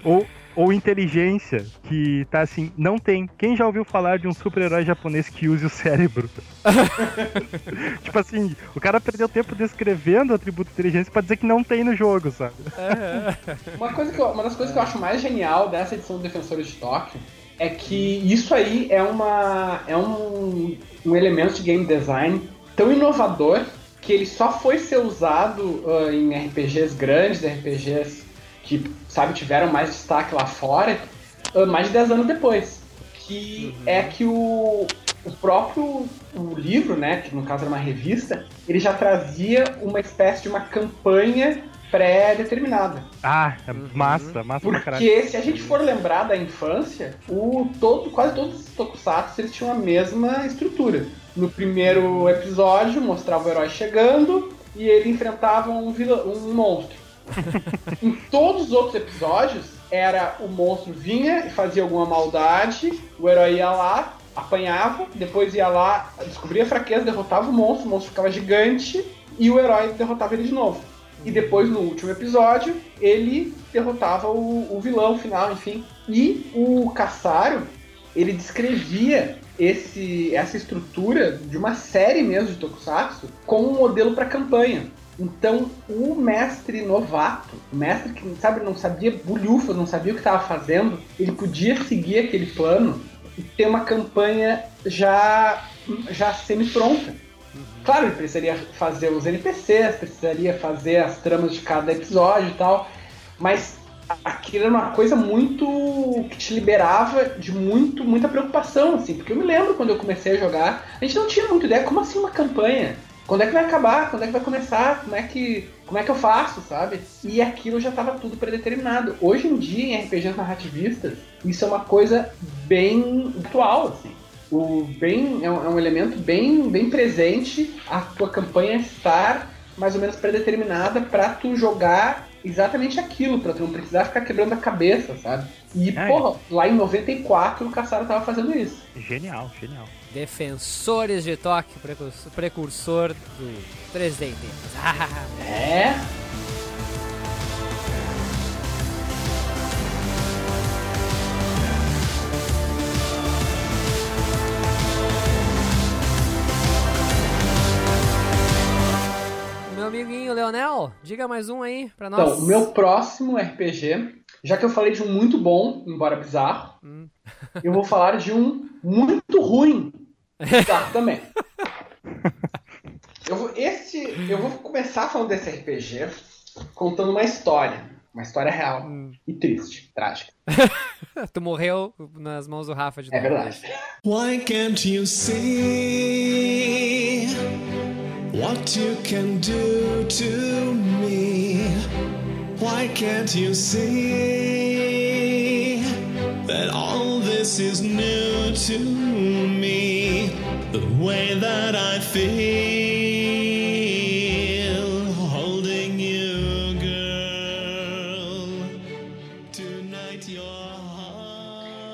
ou, ou inteligência, que tá assim, não tem. Quem já ouviu falar de um super-herói japonês que use o cérebro? (laughs) tipo assim, o cara perdeu tempo descrevendo o atributo inteligência pra dizer que não tem no jogo, sabe? Uma, coisa que eu- uma das coisas que eu acho mais genial dessa edição do Defensores de Tóquio é que isso aí é, uma, é um, um elemento de game design tão inovador que ele só foi ser usado ah, em RPGs grandes, RPGs que, sabe, tiveram mais destaque lá fora, ah, mais de 10 anos depois. Que é que o, o próprio o livro, né, que no caso era uma revista, ele já trazia uma espécie de uma campanha pré-determinada. Ah, é massa, massa pra caralho. Porque se a gente for lembrar da infância, o todo, quase todos os tokusatsu eles tinham a mesma estrutura. No primeiro episódio, mostrava o herói chegando e ele enfrentava um, vilão, um monstro. Em todos os outros episódios, era o monstro vinha e fazia alguma maldade, o herói ia lá, apanhava, depois ia lá, descobria a fraqueza, derrotava o monstro, o monstro ficava gigante e o herói derrotava ele de novo. E depois, no último episódio, ele derrotava o, o vilão final, enfim. E o Caçaro, ele descrevia esse, essa estrutura de uma série mesmo de Tokusatsu como um modelo para campanha. Então, o mestre novato, o mestre que sabe, não sabia bulhufa, não sabia o que estava fazendo, ele podia seguir aquele plano e ter uma campanha já, já semi-pronta. Claro, ele precisaria fazer os NPCs, precisaria fazer as tramas de cada episódio e tal, mas aquilo era uma coisa muito que te liberava de muito muita preocupação, assim, porque eu me lembro quando eu comecei a jogar, a gente não tinha muita ideia como assim uma campanha. Quando é que vai acabar? Quando é que vai começar? Como é que, como é que eu faço, sabe? E aquilo já estava tudo predeterminado. Hoje em dia, em RPGs narrativistas, isso é uma coisa bem atual, assim. O bem é um, é um elemento bem, bem presente a tua campanha estar mais ou menos predeterminada para tu jogar exatamente aquilo, pra tu não precisar ficar quebrando a cabeça, sabe? E, É. porra, lá em 94 o Caçaro tava fazendo isso. Genial, genial. Defensores de toque, precursor, do 3D. (laughs) É. Meu amiguinho Leonel, diga mais um aí pra nós. Então, o meu próximo RPG, já que eu falei de um muito bom, embora bizarro, Hum. eu vou falar de um muito ruim. Bizarro (laughs) também. Eu vou, esse, eu vou começar falando desse RPG contando uma história. Uma história real. E triste, trágica. (laughs) tu morreu nas mãos do Rafa de É novo. verdade. Why can't you see what you can do to me? Why can't you see that all this is new to me? The way that I feel holding you, girl. Tonight your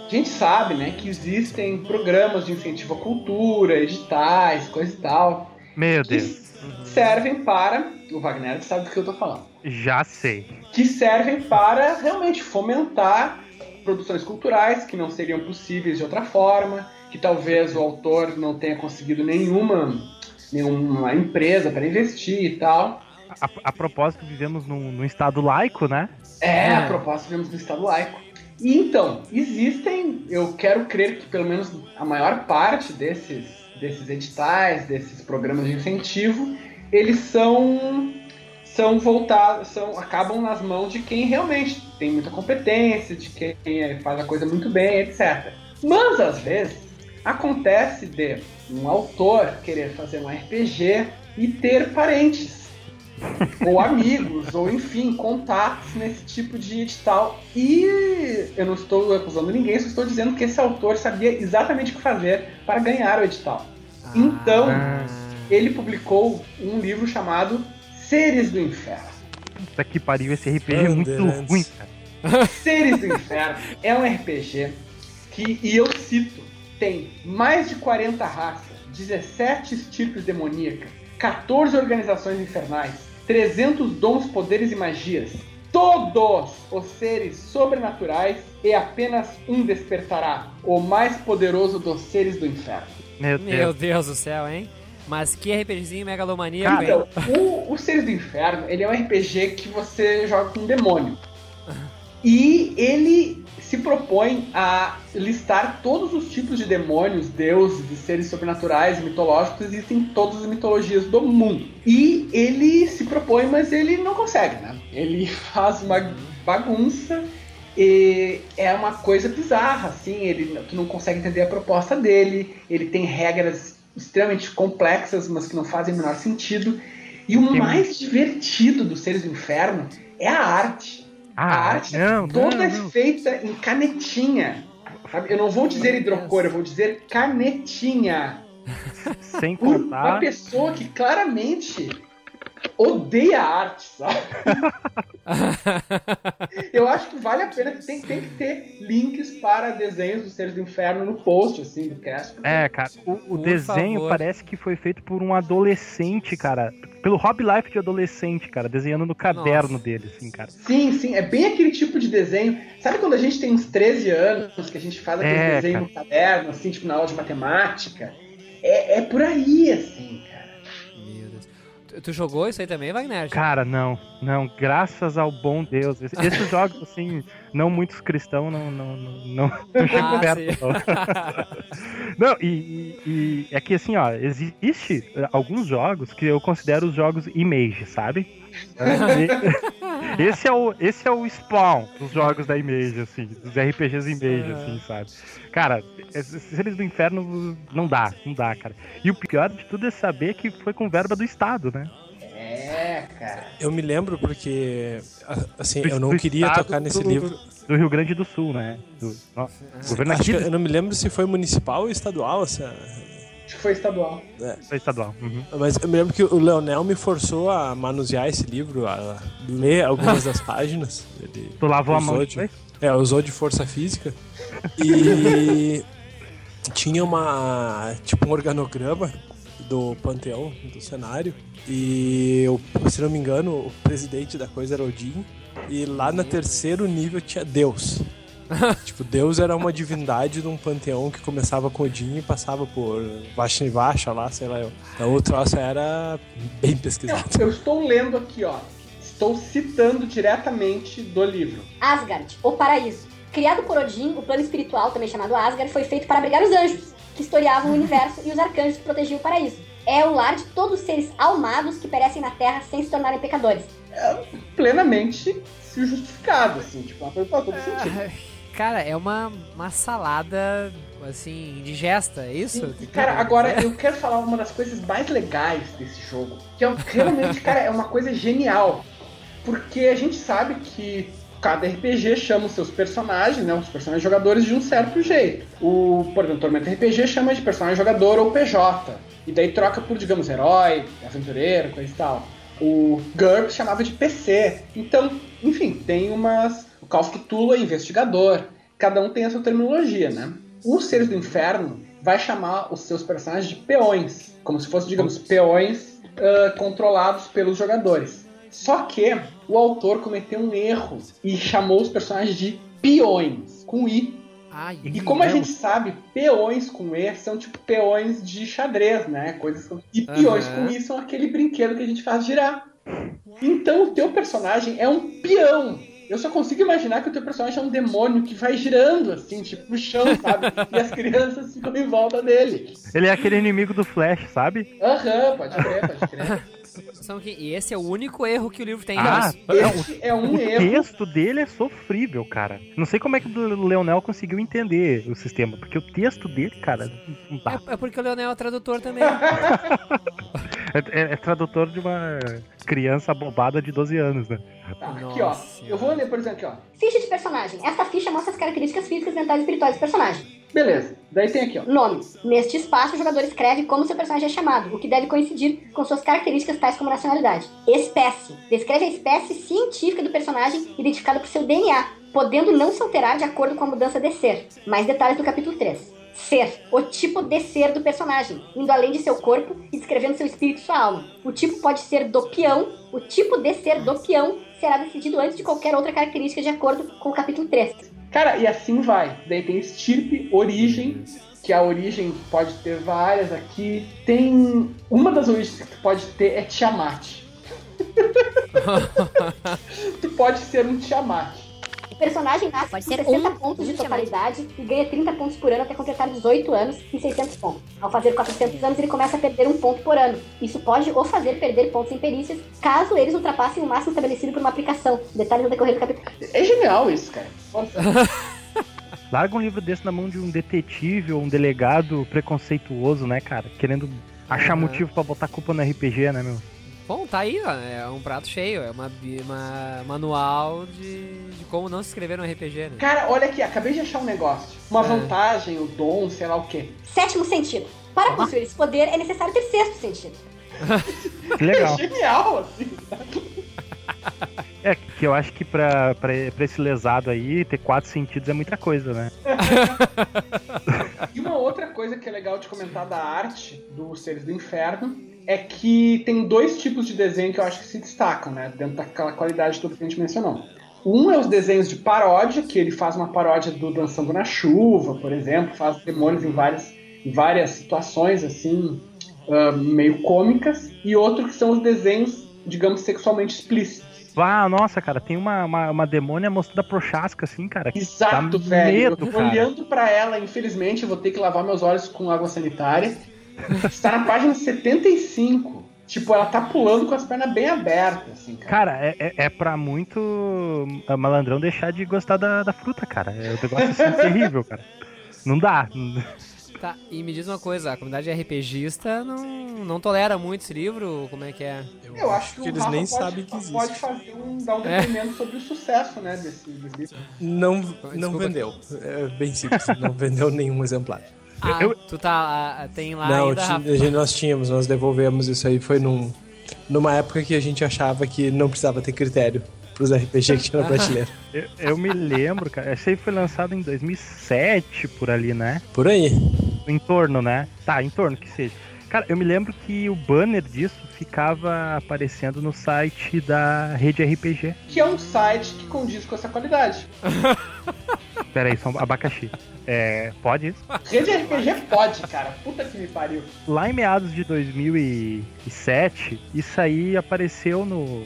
A gente sabe, né, que existem programas de incentivo à cultura, editais, coisa e tal, Meu que Deus, servem para. O Wagner sabe do que eu tô falando. já sei. que servem para realmente fomentar produções culturais que não seriam possíveis de outra forma, que talvez o autor não tenha conseguido nenhuma, nenhuma empresa para investir e tal. A, a propósito, vivemos num, num estado laico, né? É, É. a proposta vivemos no Estado laico. E então, existem, eu quero crer que pelo menos a maior parte desses, desses editais, desses programas de incentivo, eles são são voltados, são, acabam nas mãos de quem realmente tem muita competência, de quem eh, faz a coisa muito bem, etc. Mas às vezes acontece de um autor querer fazer um RPG e ter parentes (laughs) ou amigos, ou enfim, contatos nesse tipo de edital. E eu não estou acusando ninguém, só estou dizendo que esse autor sabia exatamente o que fazer para ganhar o edital. Então, Ah, ele publicou um livro chamado Seres do Inferno. puta que pariu, esse RPG é muito ruim, cara. Seres do Inferno é um RPG que, e eu cito, tem mais de 40 raças, 17 estirpes demoníacas, 14 organizações infernais, 300 dons, poderes e magias. Todos os seres sobrenaturais e apenas um despertará, o mais poderoso dos seres do inferno. Meu Deus. Meu Deus do céu, hein? Mas que RPGzinho megalomaníaco, Então, hein? o, o Seres do Inferno, ele é um RPG que você joga com um demônio. (laughs) E ele se propõe a listar todos os tipos de demônios, deuses e seres sobrenaturais e mitológicos que existem em todas as mitologias do mundo. E ele se propõe, mas ele não consegue, né? Ele (laughs) faz uma bagunça e é uma coisa bizarra, assim, ele, tu não consegue entender a proposta dele, ele tem regras extremamente complexas, mas que não fazem o menor sentido. E o mais divertido dos Seres do Inferno é a arte. A arte não, toda não, é não. feita em canetinha. sabe? Eu não vou dizer hidrocor, eu vou dizer canetinha. Sem Por uma contar. pessoa que claramente odeia arte, sabe? (laughs) Eu acho que vale a pena, tem, tem que ter links para desenhos dos seres do inferno no post, assim, do cast. É, cara, o, o desenho favor. parece que foi feito por um adolescente, cara. Pelo hobby life de adolescente, cara, desenhando no caderno Nossa. dele, assim, cara. Sim, sim, é bem aquele tipo de desenho. Sabe quando a gente tem uns 13 anos, que a gente faz aquele É, desenho cara. no caderno, assim, tipo na aula de matemática? É, é por aí, assim. Tu, jogou isso aí também, Wagner? Cara, não, não, graças ao bom Deus. Esse- (laughs) Esses jogos, assim, não muitos cristãos não, não, não, não, Ah, perto, (laughs) não. (laughs) Não, e, e- e é que assim, ó, existe eh, alguns jogos que eu considero os jogos image, sabe? (laughs) Esse, é o, esse é o spawn dos jogos da image, assim, dos RPGs image, assim, sabe? Cara, esses seres do inferno não dá, não dá, cara. E o pior de tudo é saber que foi com verba do Estado, né? É, cara. Eu me lembro porque, assim, Do- eu não queria estado tocar nesse do- livro. Do Rio Grande do Sul, né? Do, ó, governo eu não me lembro se foi municipal ou estadual essa. Acho que foi estadual. foi estadual. Uhum. Mas eu me lembro que o Leonel me forçou a manusear esse livro, a ler algumas das (laughs) páginas. Ele Tu lavou a mão de? É, usou de força física. E (laughs) tinha uma. Tipo um organograma do panteão, do cenário. E, eu, se não me engano, o presidente da coisa era Odin. E lá no terceiro nível tinha Deus. (laughs) tipo, Deus era uma divindade de um panteão que começava com Odin e passava por Vaxa e Vaxa lá, sei lá. eu. Então o troço era bem pesquisado. Eu estou lendo aqui, ó. Estou citando diretamente do livro. Asgard, o paraíso. Criado por Odin, o plano espiritual, também chamado Asgard, foi feito para abrigar os anjos, que historiavam o universo, e os arcanjos que protegiam o paraíso. É o lar de todos os seres almados que perecem na Terra sem se tornarem pecadores. Plenamente se justificado, assim, tipo, uma coisa faz todo sentido. Cara, é uma, uma salada, assim, indigesta, é isso? E, cara, agora eu quero falar uma das coisas mais legais desse jogo. Que é realmente, cara, é uma coisa genial. Porque a gente sabe que cada RPG chama os seus personagens, né? Os personagens jogadores de um certo jeito. O, por exemplo, Tormenta RPG chama de personagem jogador ou PJ. E daí troca por, digamos, herói, aventureiro, coisa e tal. O GURP chamava de PC. Então, enfim, tem umas. Call of Cthulhu é investigador. Cada um tem a sua terminologia, né? Os Seres do Inferno vai chamar os seus personagens de peões. Como se fossem, digamos, peões ah, controlados pelos jogadores. Só que o autor cometeu um erro e chamou os personagens de peões, com I. Ai, E como a gente sabe, peões com E são tipo peões de xadrez, né? Coisas com... E peões Aham. com I são aquele brinquedo que a gente faz girar. Então o teu personagem é um peão. Eu só consigo imaginar que o teu personagem é um demônio que vai girando, assim, tipo, no chão, sabe? e as crianças ficam em volta dele. Ele é aquele inimigo do Flash, sabe? Aham, pode crer, pode crer. São que- E esse é o único erro que o livro tem. Ah, Esse é um o erro. texto dele é sofrível, cara. Não sei como é que o Leonel conseguiu entender o sistema, porque o texto dele, cara. É, é porque o Leonel é tradutor também. (laughs) É, é- é tradutor de uma criança bobada de 12 anos, né? Tá, aqui, ó. Eu vou ler, por exemplo, aqui, ó. Ficha de personagem. Esta ficha mostra as características físicas, mentais e espirituais do personagem. Beleza. Daí tem aqui, ó. Nome. Neste espaço, o jogador escreve como seu personagem é chamado, o que deve coincidir com suas características tais como nacionalidade. Espécie. Descreve a espécie científica do personagem identificada por seu DNA, podendo não se alterar de acordo com a mudança de ser. Mais detalhes do capítulo 3. Ser. O tipo de ser do personagem, indo além de seu corpo e descrevendo seu espírito e sua alma. O tipo pode ser do peão. O tipo de ser do peão será decidido antes de qualquer outra característica de acordo com o capítulo 3. Cara, e assim vai. Daí tem estirpe, origem, que a origem pode ter várias aqui. Tem. Uma das origens que tu pode ter é Tiamat. (laughs) tu pode ser um Tiamat. O personagem nasce Pode com ser 60 um, pontos de totalidade e ganha 30 pontos por ano até completar 18 anos e 600 pontos. Ao fazer 400 anos, ele começa a perder um ponto por ano. Isso pode o fazer perder pontos em perícias, caso eles ultrapassem o máximo estabelecido por uma aplicação. Detalhes no decorrer do capítulo. É genial isso, cara. (laughs) Larga um livro desse na mão de um detetive ou um delegado preconceituoso, né, cara? Querendo achar Aham. motivo pra botar culpa no RPG, né, meu? Bom, tá aí, ó. É um prato cheio. É uma, uma manual de, de como não se escrever no RPG, né? Cara, olha aqui, acabei de achar um negócio. Uma É. vantagem, o dom, sei lá o quê. Sétimo sentido. Para possuir esse poder é necessário ter sexto sentido. (laughs) Que legal. Genial, assim. É, que eu acho que pra, pra, pra esse lesado aí, ter quatro sentidos é muita coisa, né? (laughs) E uma outra coisa que é legal de comentar da arte dos Seres do Inferno é que tem dois tipos de desenho que eu acho que se destacam, né? Dentro daquela qualidade toda que a gente mencionou. Um é os desenhos de paródia, que ele faz uma paródia do Dançando na Chuva, por exemplo, faz demônios em várias, em várias situações, assim, ah, meio cômicas. E outro que são os desenhos, digamos, sexualmente explícitos. Ah, nossa, cara, tem uma, uma, uma demônia mostrando a prochasca, assim, cara. Exato, velho. Medo, olhando pra ela, infelizmente, eu vou ter que lavar meus olhos com água sanitária. Está na página 75. Tipo, ela tá pulando com as pernas bem abertas, assim, cara. Cara, é, é, é pra muito ah, malandrão deixar de gostar da, da fruta, cara. É um negócio assim terrível, cara. Não dá. Tá, e me diz uma coisa, a comunidade RPGista não, não tolera muito esse livro? Como é que é? Eu acho que, que o eles Rafa nem pode, sabem que existe. pode fazer um, dar um É. depoimento sobre o sucesso, né, desse, desse livro. Não, não vendeu. É bem simples, não vendeu nenhum exemplar. Ah, Eu- tu tá. ah, tem lá não, ainda, Rafa? nós tínhamos, nós devolvemos isso aí, foi num, numa época que a gente achava que não precisava ter critério pros RPG que tinha na (laughs) prateleira. Eu, eu me lembro, cara. Esse aí foi lançado em 2007, por ali, né? Por aí. Em torno, né? Tá, em torno que seja. Cara, eu me lembro que o banner disso ficava aparecendo no site da rede RPG. Que é um site que condiz com essa qualidade. (laughs) Pera aí, só um abacaxi. É, pode isso? Rede RPG pode, cara. Puta que me pariu. Lá em meados de 2007, isso aí apareceu no.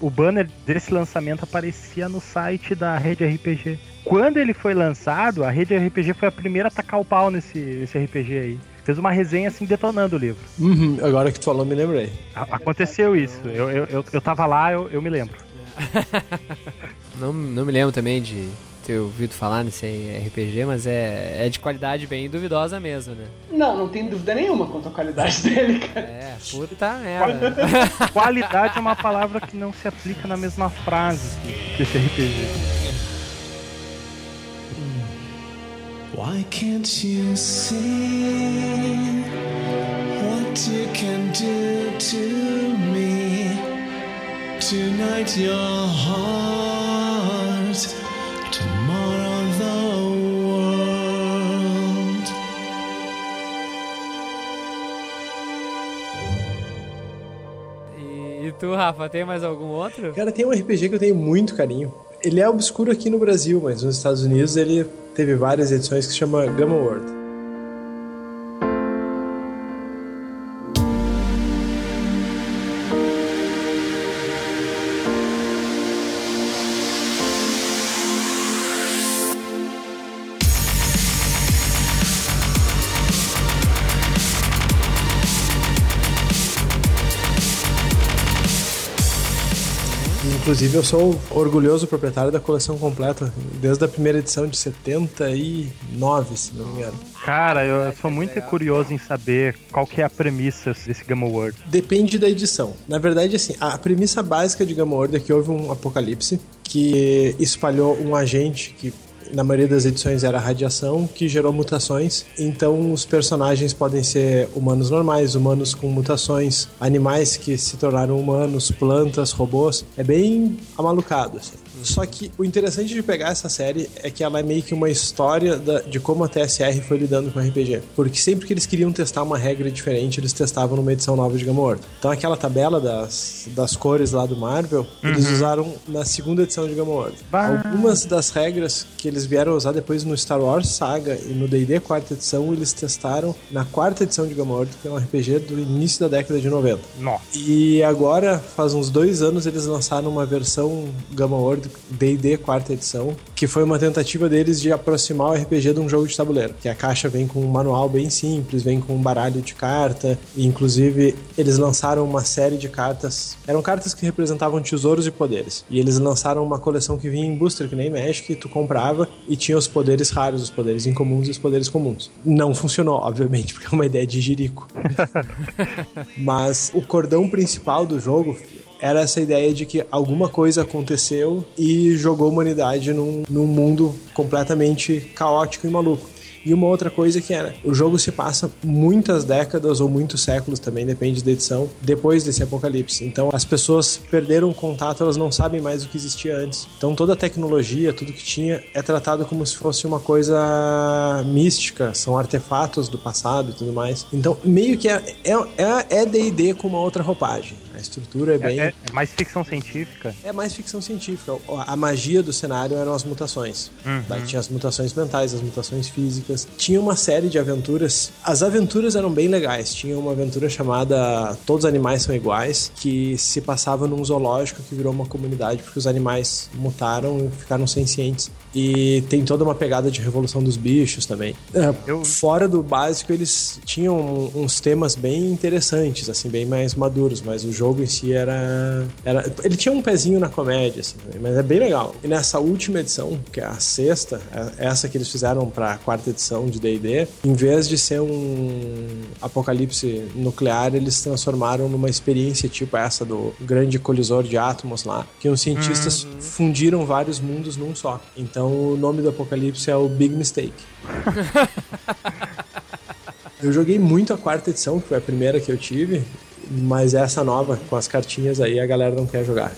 O banner desse lançamento aparecia no site da Rede RPG. Quando ele foi lançado, a Rede RPG foi a primeira a tacar o pau nesse, nesse RPG aí. Fez uma resenha assim detonando o livro. Uhum, agora que tu falou, me lembrei. A- aconteceu isso. Eu, eu, eu, eu tava lá, eu, eu me lembro. (laughs) Não, não me lembro também de ter ouvido falar nesse RPG, mas é, é de qualidade bem duvidosa mesmo, né? Não, não tem dúvida nenhuma quanto à qualidade (laughs) dele, cara. É, puta merda. (laughs) Qualidade é uma palavra que não se aplica na mesma frase que que esse RPG. Why can't you see what you can do to me? Tonight your heart, tu, Rafa, tem mais algum outro? Cara, tem um RPG que eu tenho muito carinho. Ele é obscuro aqui no Brasil, mas nos Estados Unidos ele teve várias edições que se chama Gamma World. Inclusive, eu sou orgulhoso proprietário da coleção completa, desde a primeira edição de 79, se não me engano. Cara, eu, sou muito curioso em saber qual que é a premissa desse Gamma World. Depende da edição. Na verdade, assim, a premissa básica de Gamma World é que houve um apocalipse que espalhou um agente que na maioria das edições era radiação, que gerou mutações. Então os personagens podem ser humanos normais, humanos com mutações, animais que se tornaram humanos, plantas, robôs. É bem amalucado, assim. Só que o interessante de pegar essa série é que ela é meio que uma história da- de como a TSR foi lidando com o RPG. Porque sempre que eles queriam testar uma regra diferente, eles testavam numa edição nova de Gamma World. Então aquela tabela das, das cores lá do Marvel, eles usaram na segunda edição de Gamma World. Algumas das regras que eles vieram usar depois no Star Wars Saga e no D&D quarta edição, eles testaram na quarta edição de Gamma World, que é um RPG do início da década de 90. Nossa. E agora, faz uns dois anos, eles lançaram uma versão Gamma World D&D quarta edição, que foi uma tentativa deles de aproximar o RPG de um jogo de tabuleiro. Que a caixa vem com um manual bem simples, vem com um baralho de carta, e inclusive eles lançaram uma série de cartas. Eram cartas que representavam tesouros e poderes. E eles lançaram uma coleção que vinha em booster, que nem Magic, tu comprava e tinha os poderes raros, os poderes incomuns e os poderes comuns. Não funcionou, obviamente, (laughs) porque é uma ideia de jirico. (laughs) Mas o cordão principal do jogo era essa ideia de que alguma coisa aconteceu e jogou a humanidade num, num mundo completamente caótico e maluco. E uma outra coisa que era, o jogo se passa muitas décadas ou muitos séculos também, depende da edição, depois desse apocalipse. Então as pessoas perderam o contato, elas não sabem mais o que existia antes. Então toda a tecnologia, tudo que tinha, é tratado como se fosse uma coisa mística, são artefatos do passado e tudo mais. Então meio que é é é D&D com uma outra roupagem. A estrutura é bem. É, é mais ficção científica. É mais ficção científica. A magia do cenário eram as mutações. Uhum. Daí tinha as mutações mentais, as mutações físicas. Tinha uma série de aventuras. As aventuras eram bem legais. Tinha uma aventura chamada Todos os Animais São Iguais, que se passava num zoológico que virou uma comunidade porque os animais mutaram e ficaram sencientes. E tem toda uma pegada de revolução dos bichos também. É, Eu- Fora do básico, eles tinham uns temas bem interessantes, assim, bem mais maduros, mas o jogo em si era. era ele tinha um pezinho na comédia, assim, mas é bem legal. E nessa última edição, que é a sexta, é- essa que eles fizeram pra quarta edição de DD, em vez de ser um apocalipse nuclear, eles transformaram numa experiência tipo essa do grande colisor de átomos lá, que os cientistas fundiram vários mundos num só. Então o nome do apocalipse é o Big Mistake. (laughs) Eu joguei muito a quarta edição, que foi a primeira que eu tive, mas essa nova, com as cartinhas aí, a galera não quer jogar.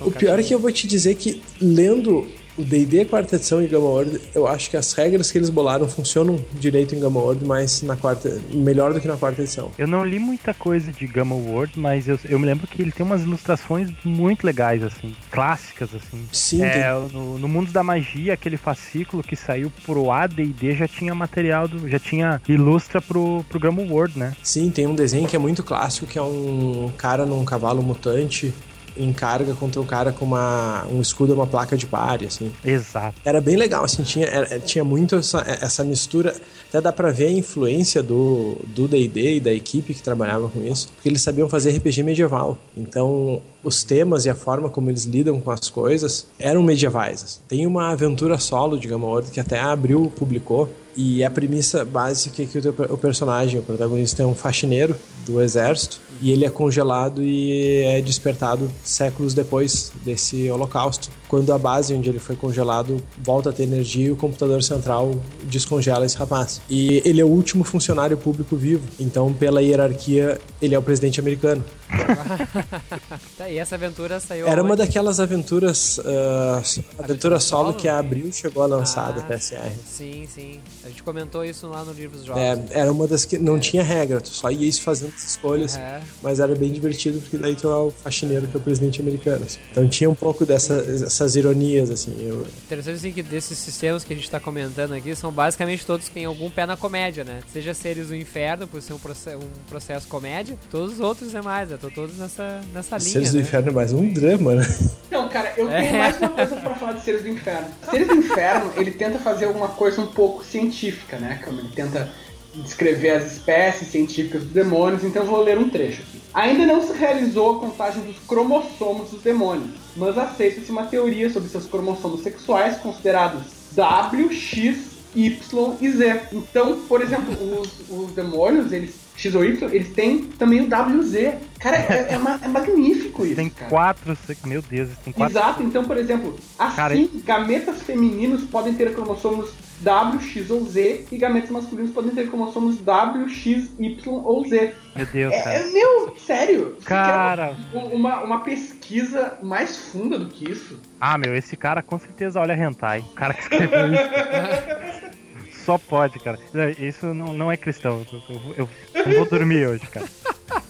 O pior é que eu vou te dizer que, lendo o D&D quarta edição e Gamma World, eu acho que as regras que eles bolaram funcionam direito em Gamma World, mas na quarta, melhor do que na quarta edição. Eu não li muita coisa de Gamma World, mas eu, eu me lembro que ele tem umas ilustrações muito legais, assim, clássicas, assim. Sim, É, no, no Mundo da Magia, aquele fascículo que saiu pro AD&D já tinha material, do, já tinha ilustra pro, pro Gamma World, né? Sim, tem um desenho que é muito clássico, que é um cara num cavalo mutante em carga contra um cara com uma, um escudo e uma placa de pare, assim. Exato. Era bem legal, assim, tinha, era- tinha muito essa, essa mistura. Até dá pra ver a influência do D&D e da equipe que trabalhava com isso, porque eles sabiam fazer RPG medieval. Então, os temas e a forma como eles lidam com as coisas eram medievais. assim. Tem uma aventura solo de Gamma World que até a Abril publicou, e a premissa básica é que o, teu- o personagem, o protagonista, é um faxineiro do exército e ele é congelado e é despertado séculos depois desse holocausto. Quando a base onde ele foi congelado volta a ter energia e o computador central descongela esse rapaz. E ele é o último funcionário público vivo, então pela hierarquia ele é o presidente americano. (laughs) tá, e essa aventura saiu. Era uma aonde? daquelas aventuras, ah, aventura solo que a Abril chegou a lançar da Ah, PSR. Sim, sim. A gente comentou isso lá no livro dos jogos. É, era uma das que não tinha regra, tu só ia isso fazendo as escolhas, É. mas era bem divertido porque daí tu é o faxineiro que é o presidente americano. assim. Então tinha um pouco dessas essas ironias, assim. Eu, Interessante assim que desses sistemas que a gente tá comentando aqui são basicamente todos que têm algum pé na comédia, né? Seja seres do inferno, por ser um, proce- um processo comédia, todos os outros demais, né? Tô todos nessa, nessa linha. Seres do né? Inferno é mais um drama, né? Então, cara, eu É. tenho mais uma coisa pra falar de Seres do Inferno. Seres do Inferno, ele tenta fazer alguma coisa um pouco científica, né? Como ele tenta descrever as espécies científicas dos demônios, então vou ler um trecho aqui. Ainda não se realizou a contagem dos cromossomos dos demônios, mas aceita-se uma teoria sobre seus cromossomos sexuais considerados W, X, Y e Z. Então, por exemplo, os, os demônios, eles X ou Y, eles têm também o WZ. Cara, é, é é magnífico isso. Tem cara. quatro, meu Deus, tem quatro. Exato, então, por exemplo, assim, Cara, gametas femininos podem ter cromossomos W, X ou Z, e gametas masculinos podem ter cromossomos W, X, Y ou Z. Meu Deus, É, cara. é, meu, sério. Cara. Uma, uma pesquisa mais funda do que isso? Ah, meu, esse cara com certeza olha hentai. O cara que escreveu isso. (laughs) Só pode, cara. Isso não, não é cristão. Eu, eu- eu não vou dormir hoje, cara.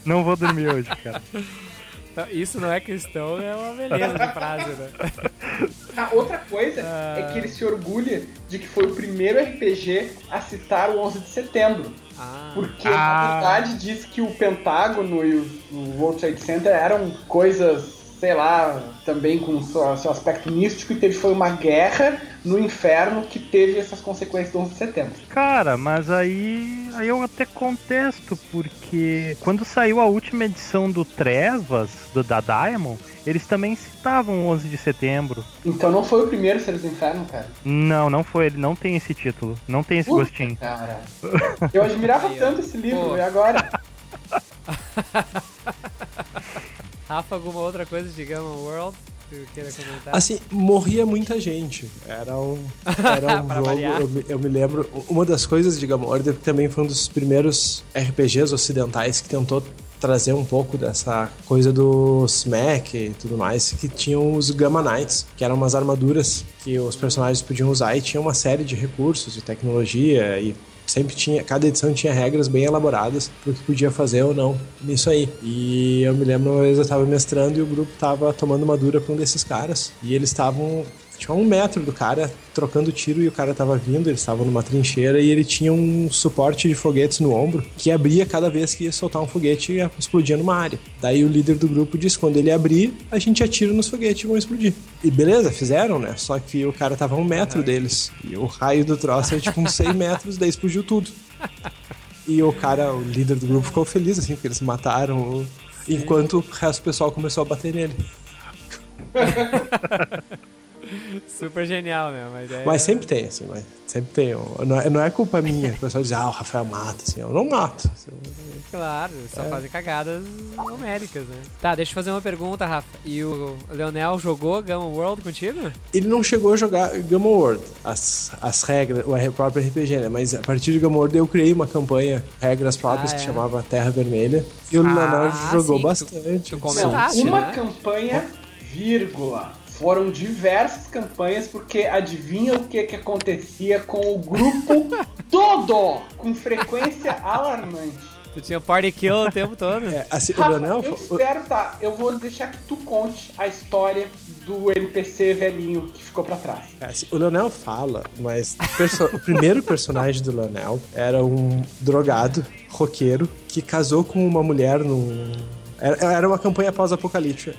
Não vou dormir hoje, cara. Então, Isso não é cristão, é uma beleza de frase, né? A (laughs) outra coisa é que ele se orgulha de que foi o primeiro RPG a citar o 11 de setembro. Porque, na Ah. verdade, diz que o Pentágono e o, o World Trade Center eram coisas, sei lá, também com seu, seu aspecto místico, e teve foi uma guerra no inferno que teve essas consequências do 11 de setembro. Cara, mas aí, aí eu até contesto, porque quando saiu a última edição do Trevas, do, da Diamond, eles também citavam o 11 de setembro. Então não foi o primeiro Seres do Inferno, cara. Não, não foi, ele não tem esse título, não tem esse Puta, gostinho. Cara, eu admirava tanto esse livro, Pô. e agora? (laughs) Rafa, alguma outra coisa de Gamma World? Queira comentar? Assim, morria muita gente. Era um, (laughs) era um jogo. Eu, me- eu me lembro. Uma das coisas de Gamma Order que também foi um dos primeiros RPGs ocidentais que tentou trazer um pouco dessa coisa do Smack e tudo mais, que tinham os Gamma Knights, que eram umas armaduras que os personagens podiam usar e tinha uma série de recursos de tecnologia e sempre tinha, cada edição tinha regras bem elaboradas pro que podia fazer ou não nisso aí. E eu me lembro uma vez eu tava mestrando e o grupo tava tomando uma dura pra um desses caras e eles estavam tinha um metro do cara trocando tiro e o cara tava vindo, eles estavam numa trincheira e ele tinha um suporte de foguetes no ombro que abria cada vez que ia soltar um foguete e explodia numa área. Daí o líder do grupo disse: quando ele abrir, a gente atira nos foguetes e vão explodir. E beleza, fizeram, né? Só que o cara tava a um metro deles e o raio do troço era tipo uns 100 metros, daí explodiu tudo. E o cara, o líder do grupo, ficou feliz, assim, porque eles mataram, o- enquanto o resto do pessoal começou a bater nele. (laughs) Super genial, né? Mas, é... Mas sempre tem, assim, mas sempre tem. Não é, não é culpa minha. O pessoal diz, ah, o Rafael mata, assim. Eu não mato. Claro, só É. fazem cagadas numéricas, né? Tá, deixa eu fazer uma pergunta, Rafa. E o Leonel jogou Gamma World contigo? Ele não chegou a jogar Gamma World, as, as regras, o próprio RPG, né? Mas a partir de Gamma World eu criei uma campanha, regras próprias, Ah, que é. chamava Terra Vermelha. E o Ah, Leonardo jogou sim, tu- bastante. tu Não, comentaste, uma né? campanha, vírgula. Foram diversas campanhas, porque adivinha o que, que acontecia com o grupo todo, com frequência alarmante. Tu tinha party kill o tempo todo? É, assim, o Rafa, Leonel. eu espero, tá, eu vou deixar que tu conte a história do NPC velhinho que ficou pra trás. É, assim, o Leonel fala, mas o, perso- o primeiro personagem do Leonel era um drogado, roqueiro, que casou com uma mulher num. Era, uma campanha pós-apocalíptica,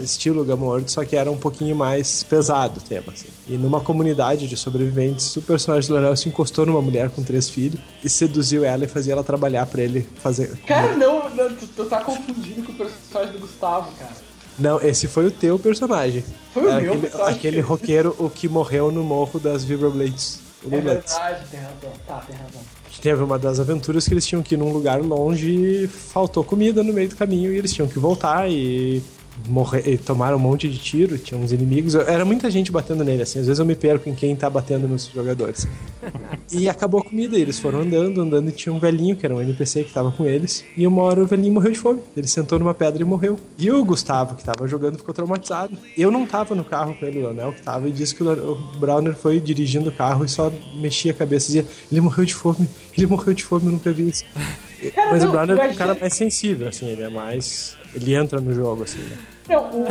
estilo Gamma World, só que era um pouquinho mais pesado o tema. Assim. E numa comunidade de sobreviventes, o personagem do Leonel se encostou numa mulher com três filhos e seduziu ela e fazia ela trabalhar pra ele fazer. Cara, não, não tu, tu tá confundindo com o personagem do Gustavo, cara. Não, esse foi o teu personagem. Foi o Era meu aquele, personagem. aquele roqueiro, o que morreu no morro das Vibroblades. É verdade, tem razão. Tá, tem razão. Teve uma das aventuras que eles tinham que ir num lugar longe e faltou comida no meio do caminho e eles tinham que voltar e morrer, tomaram um monte de tiro, tinha uns inimigos. Era muita gente batendo nele, assim. Às vezes eu me perco em quem tá batendo nos jogadores. E acabou a comida, e eles foram andando, andando, e tinha um velhinho, que era um NPC que tava com eles. E uma hora o velhinho morreu de fome. Ele sentou numa pedra e morreu. E o Gustavo, que tava jogando, ficou traumatizado. Eu não tava no carro com ele, o Leonel que tava, e disse que o Browner foi dirigindo o carro e só mexia a cabeça e dizia: Ele morreu de fome, ele morreu de fome, eu nunca vi isso. Cara, Mas não, o Browner é um cara mais sensível, assim, ele é mais. Ele entra no jogo, assim, né? Não, o,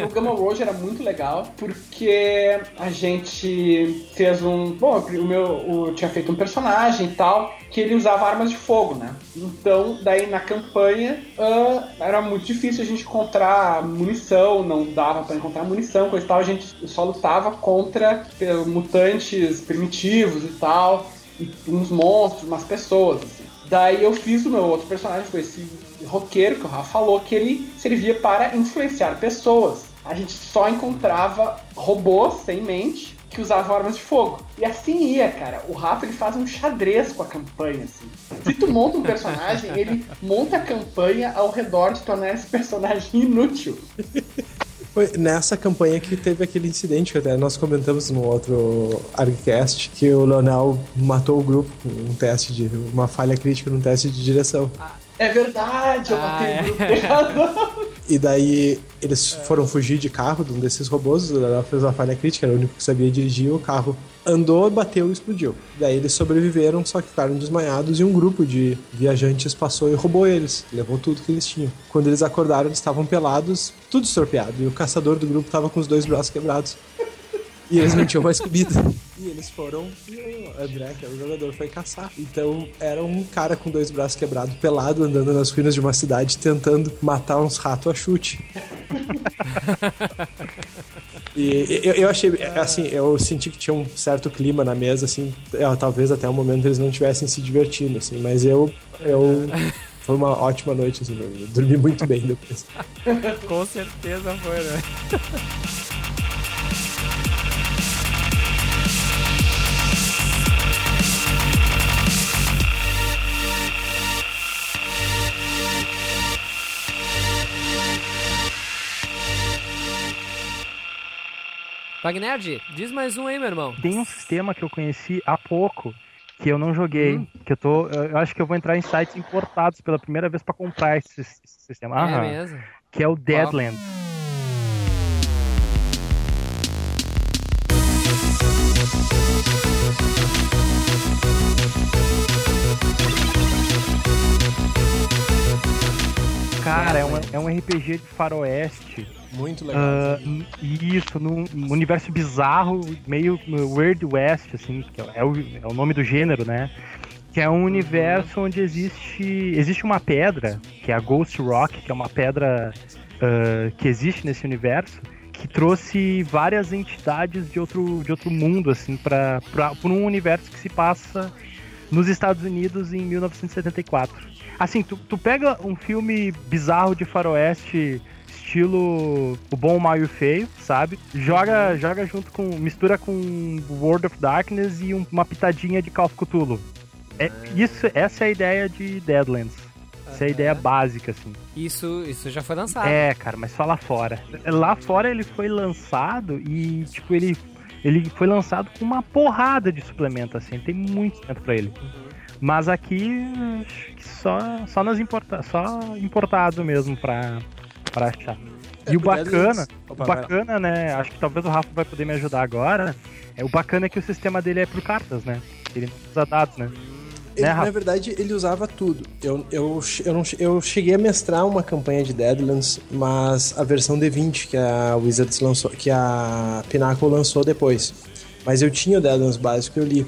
no Gamma World era muito legal porque a gente fez um. Bom, o meu. o- eu tinha feito um personagem e tal, que ele usava armas de fogo, né? Então, daí na campanha ah, era muito difícil a gente encontrar munição, não dava pra encontrar munição, coisa e tal. A gente só lutava contra eh, mutantes primitivos e tal, e uns monstros, umas pessoas, assim. Daí eu fiz o meu outro personagem, foi esse roqueiro que o Rafa falou, que ele servia para influenciar pessoas. A gente só encontrava robôs sem mente que usavam armas de fogo. E assim ia, cara. O Rafa ele faz um xadrez com a campanha, assim. Se tu monta um personagem, ele monta a campanha ao redor de tornar esse personagem (laughs) inútil. Foi nessa campanha que teve aquele incidente que até nós comentamos no outro ArgCast, que o Leonel matou o grupo com um teste de. uma falha crítica num teste de direção. É verdade, eu Ah, matei é. o grupo de (laughs) razão. E daí eles foram fugir de carro de um desses robôs, o Leonel fez uma falha crítica, era o único que sabia dirigir, o carro andou, bateu e explodiu. Daí eles sobreviveram, só que ficaram desmaiados e um grupo de viajantes passou e roubou eles, levou tudo que eles tinham. Quando eles acordaram, eles estavam pelados, tudo estropiado, e o caçador do grupo estava com os dois braços quebrados. E eles não tinham mais comida. (laughs) E eles foram. E o André, que era o jogador, foi caçar. Então era um cara com dois braços quebrados, pelado, andando nas ruínas de uma cidade, tentando matar uns ratos a chute. (laughs) E eu, eu achei, assim, eu senti que tinha um certo clima na mesa, assim, é, talvez até o momento eles não estivessem se divertindo, assim, mas eu, eu, foi uma ótima noite, assim, eu dormi muito bem depois. (laughs) Com certeza foi, né? (laughs) Wagnerd, diz mais um aí, meu irmão. Tem um sistema que eu conheci há pouco que eu não joguei, que eu tô, eu acho que eu vou entrar em sites importados pela primeira vez pra comprar esse, esse sistema. É Aham. mesmo? Que é o Deadlands. Cara, é um, é um RPG de faroeste. Muito legal. Ah, isso, num, universo bizarro, meio no Weird West, assim, que é o, é o nome do gênero, né? Que é um universo onde existe existe uma pedra, que é a Ghost Rock, que é uma pedra ah, que existe nesse universo, que trouxe várias entidades de outro, de outro mundo, assim, para por um universo que se passa nos Estados Unidos em 1974. Assim, tu, tu pega um filme bizarro de faroeste, estilo O Bom, o Mal e o Feio, sabe? Joga, joga junto com. mistura com World of Darkness e um- uma pitadinha de Call of Cthulhu. É, isso, essa é a ideia de Deadlands. Essa é a ideia básica, assim. Isso, isso já foi lançado. É, cara, mas só lá fora. Lá fora ele foi lançado e, tipo, ele, ele foi lançado com uma porrada de suplemento, assim. Tem muito suplemento pra ele. Mas aqui, acho que só, só nas importa só importado mesmo pra, pra achar. É, e o bacana, o bacana, né? Acho que talvez o Rafa vai poder me ajudar agora. É o bacana é que o sistema dele é por cartas, né? Ele não usa dados, né? Ele, Né, na verdade, ele usava tudo. Eu, eu, eu, não, eu cheguei a mestrar uma campanha de Deadlands, mas a versão D20 que a Wizards lançou, que a Pinnacle lançou depois. Mas eu tinha o Deadlands básico e eu li.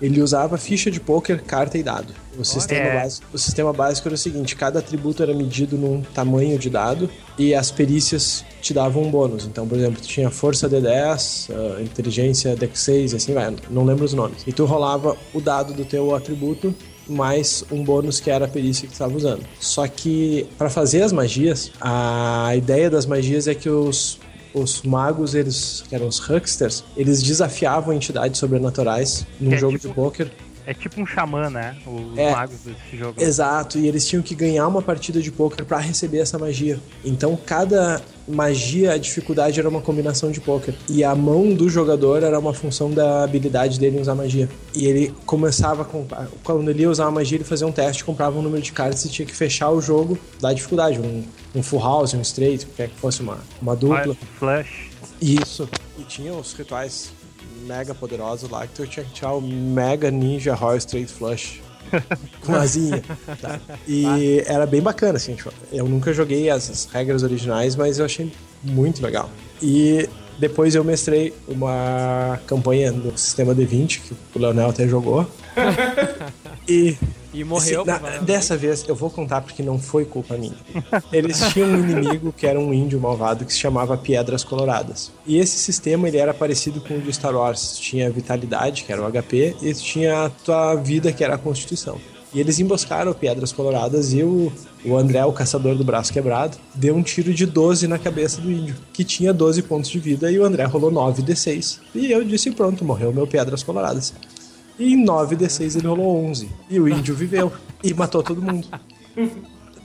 Ele usava ficha de poker, carta e dado. O sistema, É. básico, o sistema básico era o seguinte: cada atributo era medido num tamanho de dado e as perícias te davam um bônus. Então, por exemplo, tu tinha força D10, ah, inteligência Dex 6 e assim vai. Não lembro os nomes. E tu rolava o dado do teu atributo mais um bônus que era a perícia que tu estava usando. Só que para fazer as magias, a ideia das magias é que os os magos, eles, que eram os hucksters, eles desafiavam entidades sobrenaturais num é jogo tipo- de poker. É tipo um xamã, né? Os É. magos desse jogo. Exato, e eles tinham que ganhar uma partida de poker para receber essa magia. Então, cada magia, a dificuldade era uma combinação de poker. E a mão do jogador era uma função da habilidade dele em usar magia. E ele começava a comprar. Quando ele ia usar a magia, ele fazia um teste, comprava um número de cartas e tinha que fechar o jogo da dificuldade. Um, um full house, um straight, quer que fosse uma, uma dupla. Flash. Isso. E tinha os rituais mega poderosos lá que tu tinha que tirar o Mega Ninja Royal Straight Flush (laughs) com asinha. tá? E era bem bacana, assim. Tipo, eu nunca joguei as, as regras originais, mas eu achei muito legal. E depois eu mestrei uma campanha no sistema D20, que o Leonel até jogou. (laughs) E. E morreu, assim, na- dessa vez eu vou contar porque não foi culpa minha. Eles tinham um inimigo que era um índio malvado que se chamava Piedras Coloradas. E esse sistema ele era parecido com o de Star Wars. Tinha vitalidade, que era o HP, e tinha a tua vida, que era a Constituição. E eles emboscaram Piedras Coloradas e o, o André, o caçador do braço quebrado, deu um tiro de 12 na cabeça do índio, que tinha 12 pontos de vida, e o André rolou 9 D6. E eu disse: pronto, morreu meu Piedras Coloradas. E em 9d6 ele rolou 11. E o índio viveu. E matou todo mundo.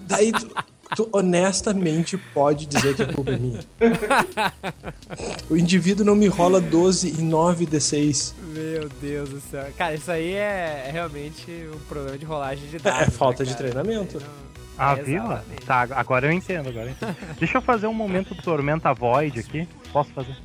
Daí tu, tu honestamente pode dizer que a culpa é minha. O indivíduo não me rola 12 e 9d6. Meu Deus do céu. Cara, isso aí é, é realmente um problema de rolagem de É, dados. é falta né, de treinamento. Ah, É, viu? Tá, agora eu entendo, agora eu entendo. Deixa eu fazer um momento Tormenta Void aqui. Posso fazer?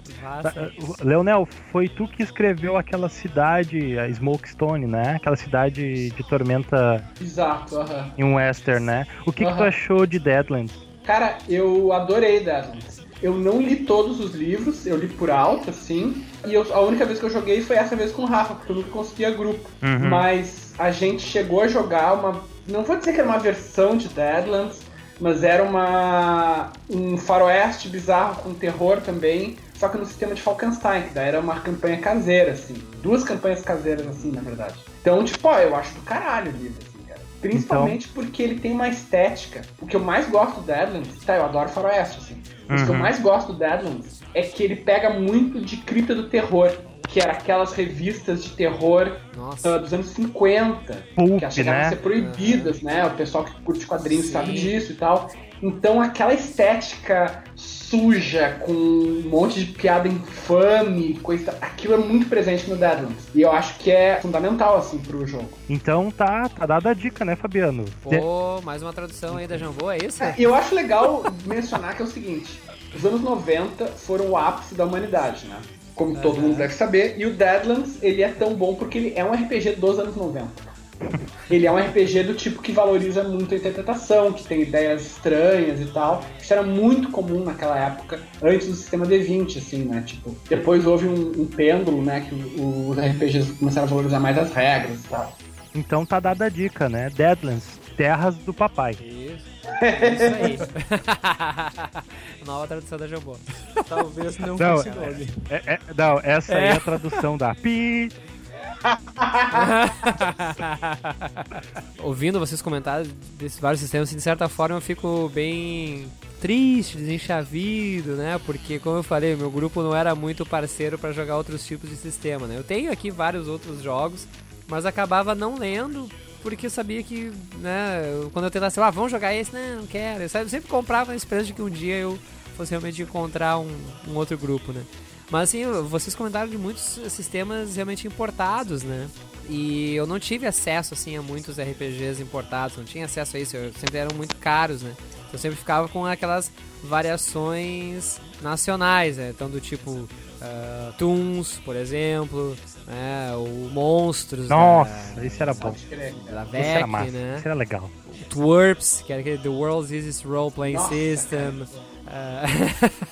Tá, uh, Leonel, foi tu que escreveu aquela cidade, a Smokestone, né? Aquela cidade de Tormenta Exato, aham. em Western, né? O que, que tu achou de Deadlands? Cara, eu adorei Deadlands. Eu não li todos os livros, eu li por alto, assim. E eu- a única vez que eu joguei foi essa vez com o Rafa, porque eu nunca conseguia grupo. Uhum. Mas a gente chegou a jogar uma. Não vou dizer que era uma versão de Deadlands, mas era uma. um faroeste bizarro com terror também. Só que no sistema de Falkenstein, que daí era uma campanha caseira, assim. Duas campanhas caseiras, assim, na verdade. Então, tipo, ó, eu acho do caralho o livro, assim, cara. Principalmente porque ele tem uma estética. O que eu mais gosto do Deadlands, tá, eu adoro faroeste, assim. Mas o que eu Uhum. mais gosto do Deadlands é que ele pega muito de cripta do terror. Que era aquelas revistas de terror Nossa. ah, dos anos 50, Pulp, que chegaram né? a ser proibidas, né? O pessoal que curte quadrinhos sabe disso e tal. Então aquela estética suja, com um monte de piada infame, coisa, aquilo é muito presente no Deadlands. E eu acho que é fundamental, assim, pro jogo. Então tá, tá dada a dica, né, Fabiano? Pô, mais uma tradução aí da Jambô, é isso? É, E eu acho legal (laughs) mencionar que é o seguinte: os anos 90 foram o ápice da humanidade, né? Como todo mundo deve saber. E o Deadlands, ele é tão bom porque ele é um RPG dos anos 90. (laughs) Ele é um RPG do tipo que valoriza muito a interpretação, que tem ideias estranhas e tal. Isso era muito comum naquela época, antes do sistema D20, assim, né? Tipo, depois houve um, um pêndulo, né? Que o- os RPGs começaram a valorizar mais as regras e tal. Então tá dada a dica, né? Deadlands, Terras do Papai. Isso. Isso aí. (laughs) Nova tradução da Jambô. Talvez não, Não, fosse nome. É, é- não, essa aí é É. a tradução da Pi. (laughs) Ouvindo vocês comentarem desses vários sistemas, assim, de certa forma eu fico bem triste, desenchavido, né? Porque, como eu falei, meu grupo não era muito parceiro para jogar outros tipos de sistema, né? Eu tenho aqui vários outros jogos, mas acabava não lendo porque eu sabia que, né, quando eu tentasse, ah, vamos jogar esse, não, não quero. Eu sempre- comprava na esperança de que um dia eu fosse realmente encontrar um, um outro grupo, né? Mas assim, vocês comentaram de muitos sistemas realmente importados, né? E eu não tive acesso assim a muitos RPGs importados, não tinha acesso a isso, sempre eram muito caros, né? Eu sempre ficava com aquelas variações nacionais, né? Então do tipo ah, Toons, por exemplo, né? O Monstros Nossa, da, esse era bom. da Esse era VEC, massa, né? esse era legal. Twerps, que era aquele The World's Easiest Role Playing Nossa, System. ah,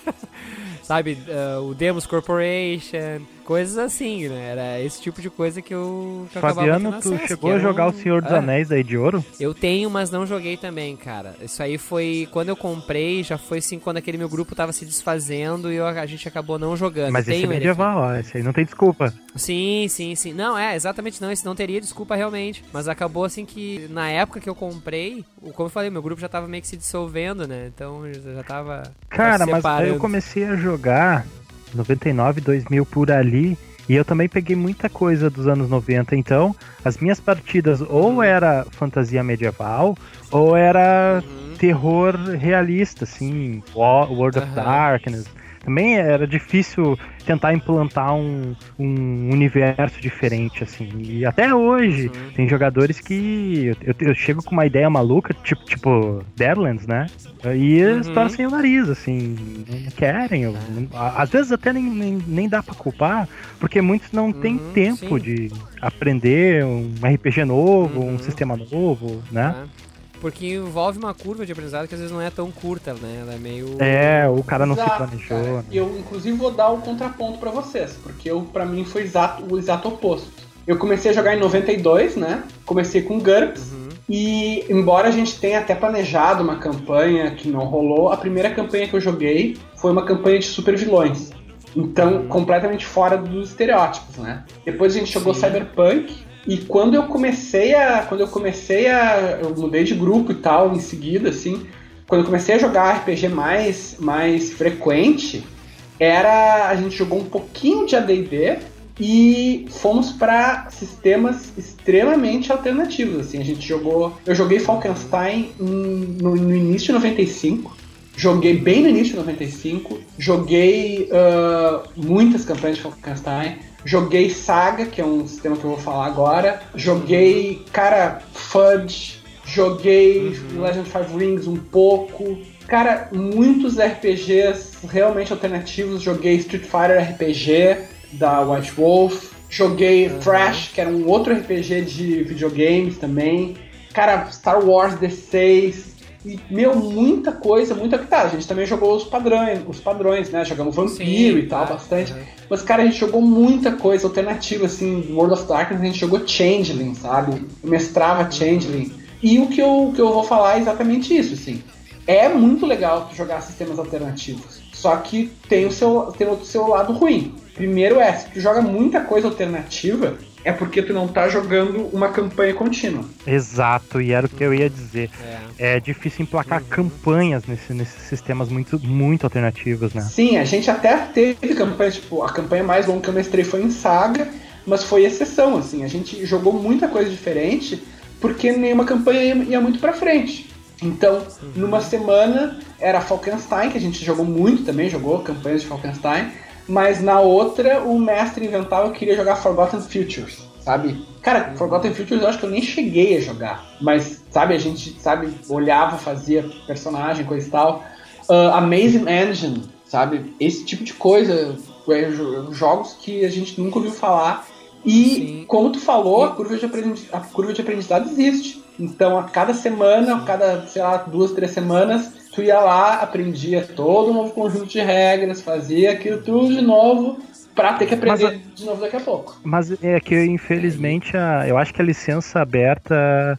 (laughs) sabe, ah, o Demos Corporation, coisas assim, né? Era esse tipo de coisa que eu, que Fabiano, tu acesso, chegou a jogar um- o Senhor dos Ah, Anéis aí de ouro? Eu tenho, mas não joguei também, cara. Isso aí foi quando eu comprei, já foi assim quando aquele meu grupo tava se desfazendo e eu- a gente acabou não jogando. Mas esse é Tenho ele aqui. medieval, ó, esse aí não tem desculpa. Sim, sim, sim. Não, é, exatamente não. Esse não teria desculpa realmente. Mas acabou assim que na época que eu comprei, o- como eu falei, meu grupo já tava meio que se dissolvendo, né? Então já tava. Cara, mas eu comecei a jogar 99, 2000 por ali. E eu também peguei muita coisa dos anos 90, então as minhas partidas ou era fantasia medieval ou era terror realista, assim, World of Aham. Darkness. Também era difícil tentar implantar um, um universo diferente, assim. E até hoje tem jogadores que eu, eu chego com uma ideia maluca, tipo, tipo Deadlands, né? E eles Uhum. torcem o nariz, assim, não querem. eu- às vezes até nem, nem, nem dá pra culpar, porque muitos não têm Uhum, tempo sim. de aprender um RPG novo, um Uhum. sistema novo, né? né? Porque envolve uma curva de aprendizado que às vezes não é tão curta, né? Ela é meio. É, o cara não se Exato, planejou. cara. né? Eu, inclusive, vou dar o contraponto pra vocês, porque eu, pra mim foi exato, o exato oposto. Eu comecei a jogar em 92, né? Comecei com GURPS. Uhum. E, embora a gente tenha até planejado uma campanha que não rolou, a primeira campanha que eu joguei foi uma campanha de super vilões. Então, completamente fora dos estereótipos, né? Depois a gente jogou Sim. Cyberpunk. E quando eu comecei a. Quando eu comecei a. Eu mudei de grupo e tal, em seguida, assim. Quando eu comecei a jogar RPG mais, mais frequente, era. A gente jogou um pouquinho de ADD e fomos para sistemas extremamente alternativos. Assim, a gente jogou. Eu joguei Falkenstein no, no início de 95. Joguei bem no início de 95. Joguei ah, muitas campanhas de Falkenstein. Joguei Saga, que é um sistema que eu vou falar agora. Joguei, cara, Fudge. Joguei Legend of Five Rings um pouco. Cara, muitos RPGs realmente alternativos. Joguei Street Fighter RPG da White Wolf. Joguei Thrash, que era um outro RPG de videogames também. Cara, Star Wars D6. E, meu, muita coisa, muita. Tá, a gente também jogou os padrões, os padrões, né? Jogamos Vampiro Sim, e tal, tá. bastante. Uhum. Mas, cara, a gente jogou muita coisa alternativa, assim, World of Darkness, a gente jogou Changeling, sabe? Eu mestrava Changeling. E o que eu, que eu vou falar é exatamente isso, assim. É muito legal tu jogar sistemas alternativos. Só que tem o seu, tem o seu lado ruim. Primeiro é, se tu joga muita coisa alternativa, é porque tu não tá jogando uma campanha contínua. Exato, e era o que eu ia dizer. É, difícil emplacar campanhas nesse- nesses sistemas muito, muito alternativos, né? Sim, a gente até teve campanha, tipo, a campanha mais longa que eu mestrei foi em Saga, mas foi exceção, assim. A gente jogou muita coisa diferente porque nenhuma campanha ia, ia muito pra frente. Então, numa semana era Falkenstein, que a gente jogou muito também, jogou campanhas de Falkenstein, mas na outra o mestre inventava que queria jogar Forgotten Futures, sabe? Cara, Forgotten Futures eu acho que eu nem cheguei a jogar, mas, sabe, a gente, sabe, olhava, fazia personagem, coisa e tal. Ah, Amazing Engine, sabe? Esse tipo de coisa, é, jo- jogos que a gente nunca ouviu falar. E, como tu falou, a curva, de aprendi- a curva de aprendizado existe. Então, a cada semana, a cada, sei lá, duas, três semanas, tu ia lá, aprendia todo um novo conjunto de regras, fazia aquilo tudo de novo, pra ter que aprender de novo daqui a pouco. Mas é que, infelizmente, a- eu acho que a licença aberta.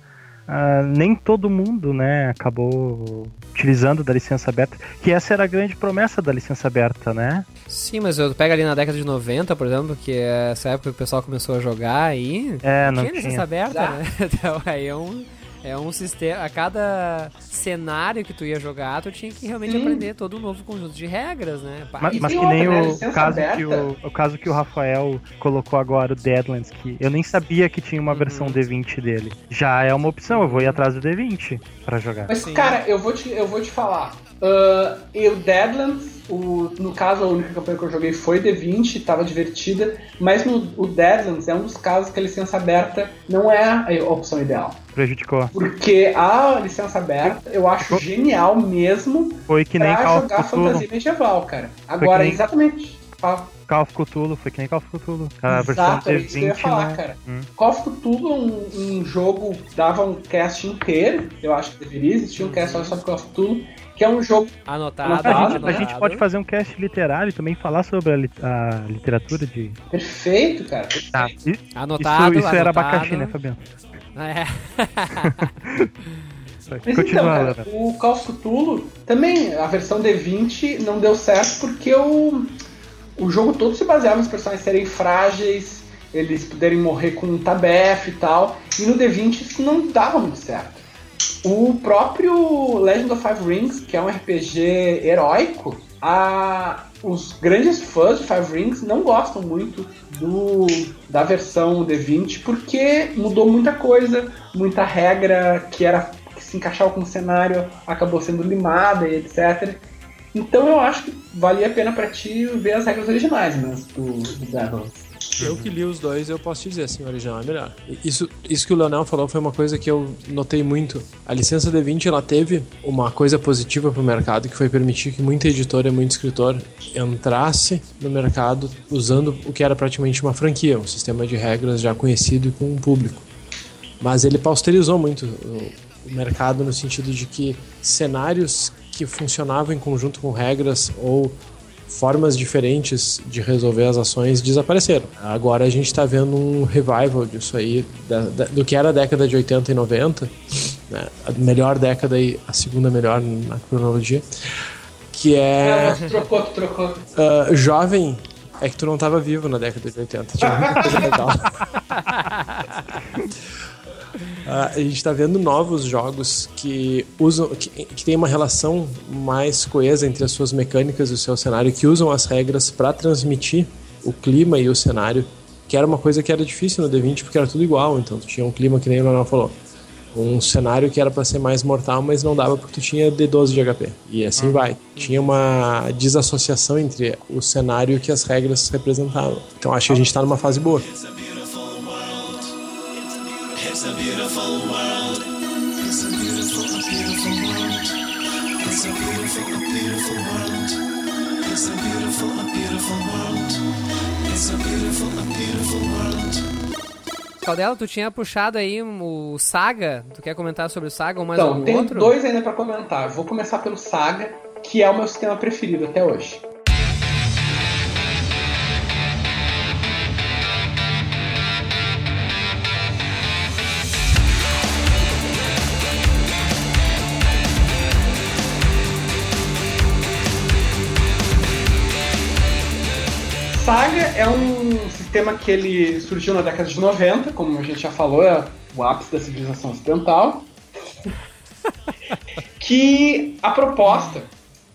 nem todo mundo, né, acabou utilizando da licença aberta, que essa era a grande promessa da licença aberta, né? Sim, mas eu pego ali na década de 90, por exemplo, que é essa época que o pessoal começou a jogar aí. É, não tinha licença aberta, Ah. né? (laughs) Então aí é um. É um sistema. A cada cenário que tu ia jogar, tu tinha que realmente Sim. aprender todo um novo conjunto de regras, né? Mas, mas que nem outra, né? o Licença caso, aberta. que o, o caso que o Rafael colocou agora, o Deadlands, que eu nem sabia que tinha uma Uhum. versão D20 dele. Já é uma opção, eu vou ir atrás do D20 pra jogar. Mas, cara, eu vou te, eu vou te falar. Ah, e o Deadlands, o, no caso, a única campanha que eu joguei foi D20, tava divertida, mas no, o Deadlands é um dos casos que a licença aberta não é a opção ideal. Prejudicou. Porque a licença aberta eu acho genial mesmo Foi que nem pra Call jogar Cthulhu. fantasia medieval, cara. Agora, nem- exatamente. Fala. Call of Cthulhu, foi que nem Call of Cthulhu. A versão Exato, é isso que eu ia D20 falar, né? cara. Hum. Call of Cthulhu é um, um jogo, dava um cast inteiro, eu acho que deveria existir um cast só sobre Call of Cthulhu, que é um jogo Anotado, A gente, a anotado. gente pode fazer um cast literário e também falar sobre a, li- a literatura de. perfeito, cara. Tá. I- Anotado, Isso, isso era anotado. abacaxi, né, Fabiano? É. Mas Continua, então, o Call of Cthulhu, também a versão D20 não deu certo porque o, o jogo todo se baseava nos personagens serem frágeis, eles poderem morrer com um tabef e tal, e no D20 isso não dava muito certo. O próprio Legend of Five Rings, que é um RPG heróico, a, os grandes fãs de Five Rings não gostam muito do, da versão D20 porque mudou muita coisa, muita regra que era que se encaixava com o cenário acabou sendo limada e etc. Então eu acho que valia a pena pra ti ver as regras originais mesmo do, do Devil's. Eu que li os dois, eu posso te dizer assim, o original é melhor. Isso, isso que o Leonel falou foi uma coisa que eu notei muito. A licença D20 ela teve uma coisa positiva pro mercado, que foi permitir que muita editora e muito escritor entrasse no mercado usando o que era praticamente uma franquia, um sistema de regras já conhecido e com um público. Mas ele pausterizou muito o mercado no sentido de que cenários que funcionavam em conjunto com regras ou formas diferentes de resolver as ações desapareceram. Agora a gente está vendo um revival disso aí, da- da- do que era a década de 80 e 90, né? a melhor década e a segunda melhor na cronologia, que é Ah, mas trocou, trocou. ah, jovem. É que tu não estava vivo na década de 80, tinha muita coisa legal. (laughs) Ah, a gente está vendo novos jogos que usam que, que tem uma relação mais coesa entre as suas mecânicas e o seu cenário, que usam as regras para transmitir o clima e o cenário, que era uma coisa que era difícil no D20 porque era tudo igual, então tu tinha um clima que nem o Leonel falou. Um cenário que era para ser mais mortal, mas não dava porque tu tinha D12 de HP. E assim vai. Tinha uma desassociação entre o cenário que as regras representavam. Então acho que a gente tá numa fase boa. It's a beautiful world. It's a beautiful, a beautiful world. It's a beautiful, a beautiful world. It's a beautiful, a beautiful world. It's a beautiful, a beautiful world. Caldela, tu tinha puxado aí o Saga. Tu quer comentar sobre o Saga ou mais Então, algum tem outro? dois ainda pra comentar. Vou começar pelo Saga, que é o meu sistema preferido até hoje. Saga é um sistema que ele surgiu na década de 90, como a gente já falou, é o ápice da civilização ocidental. (laughs) que a proposta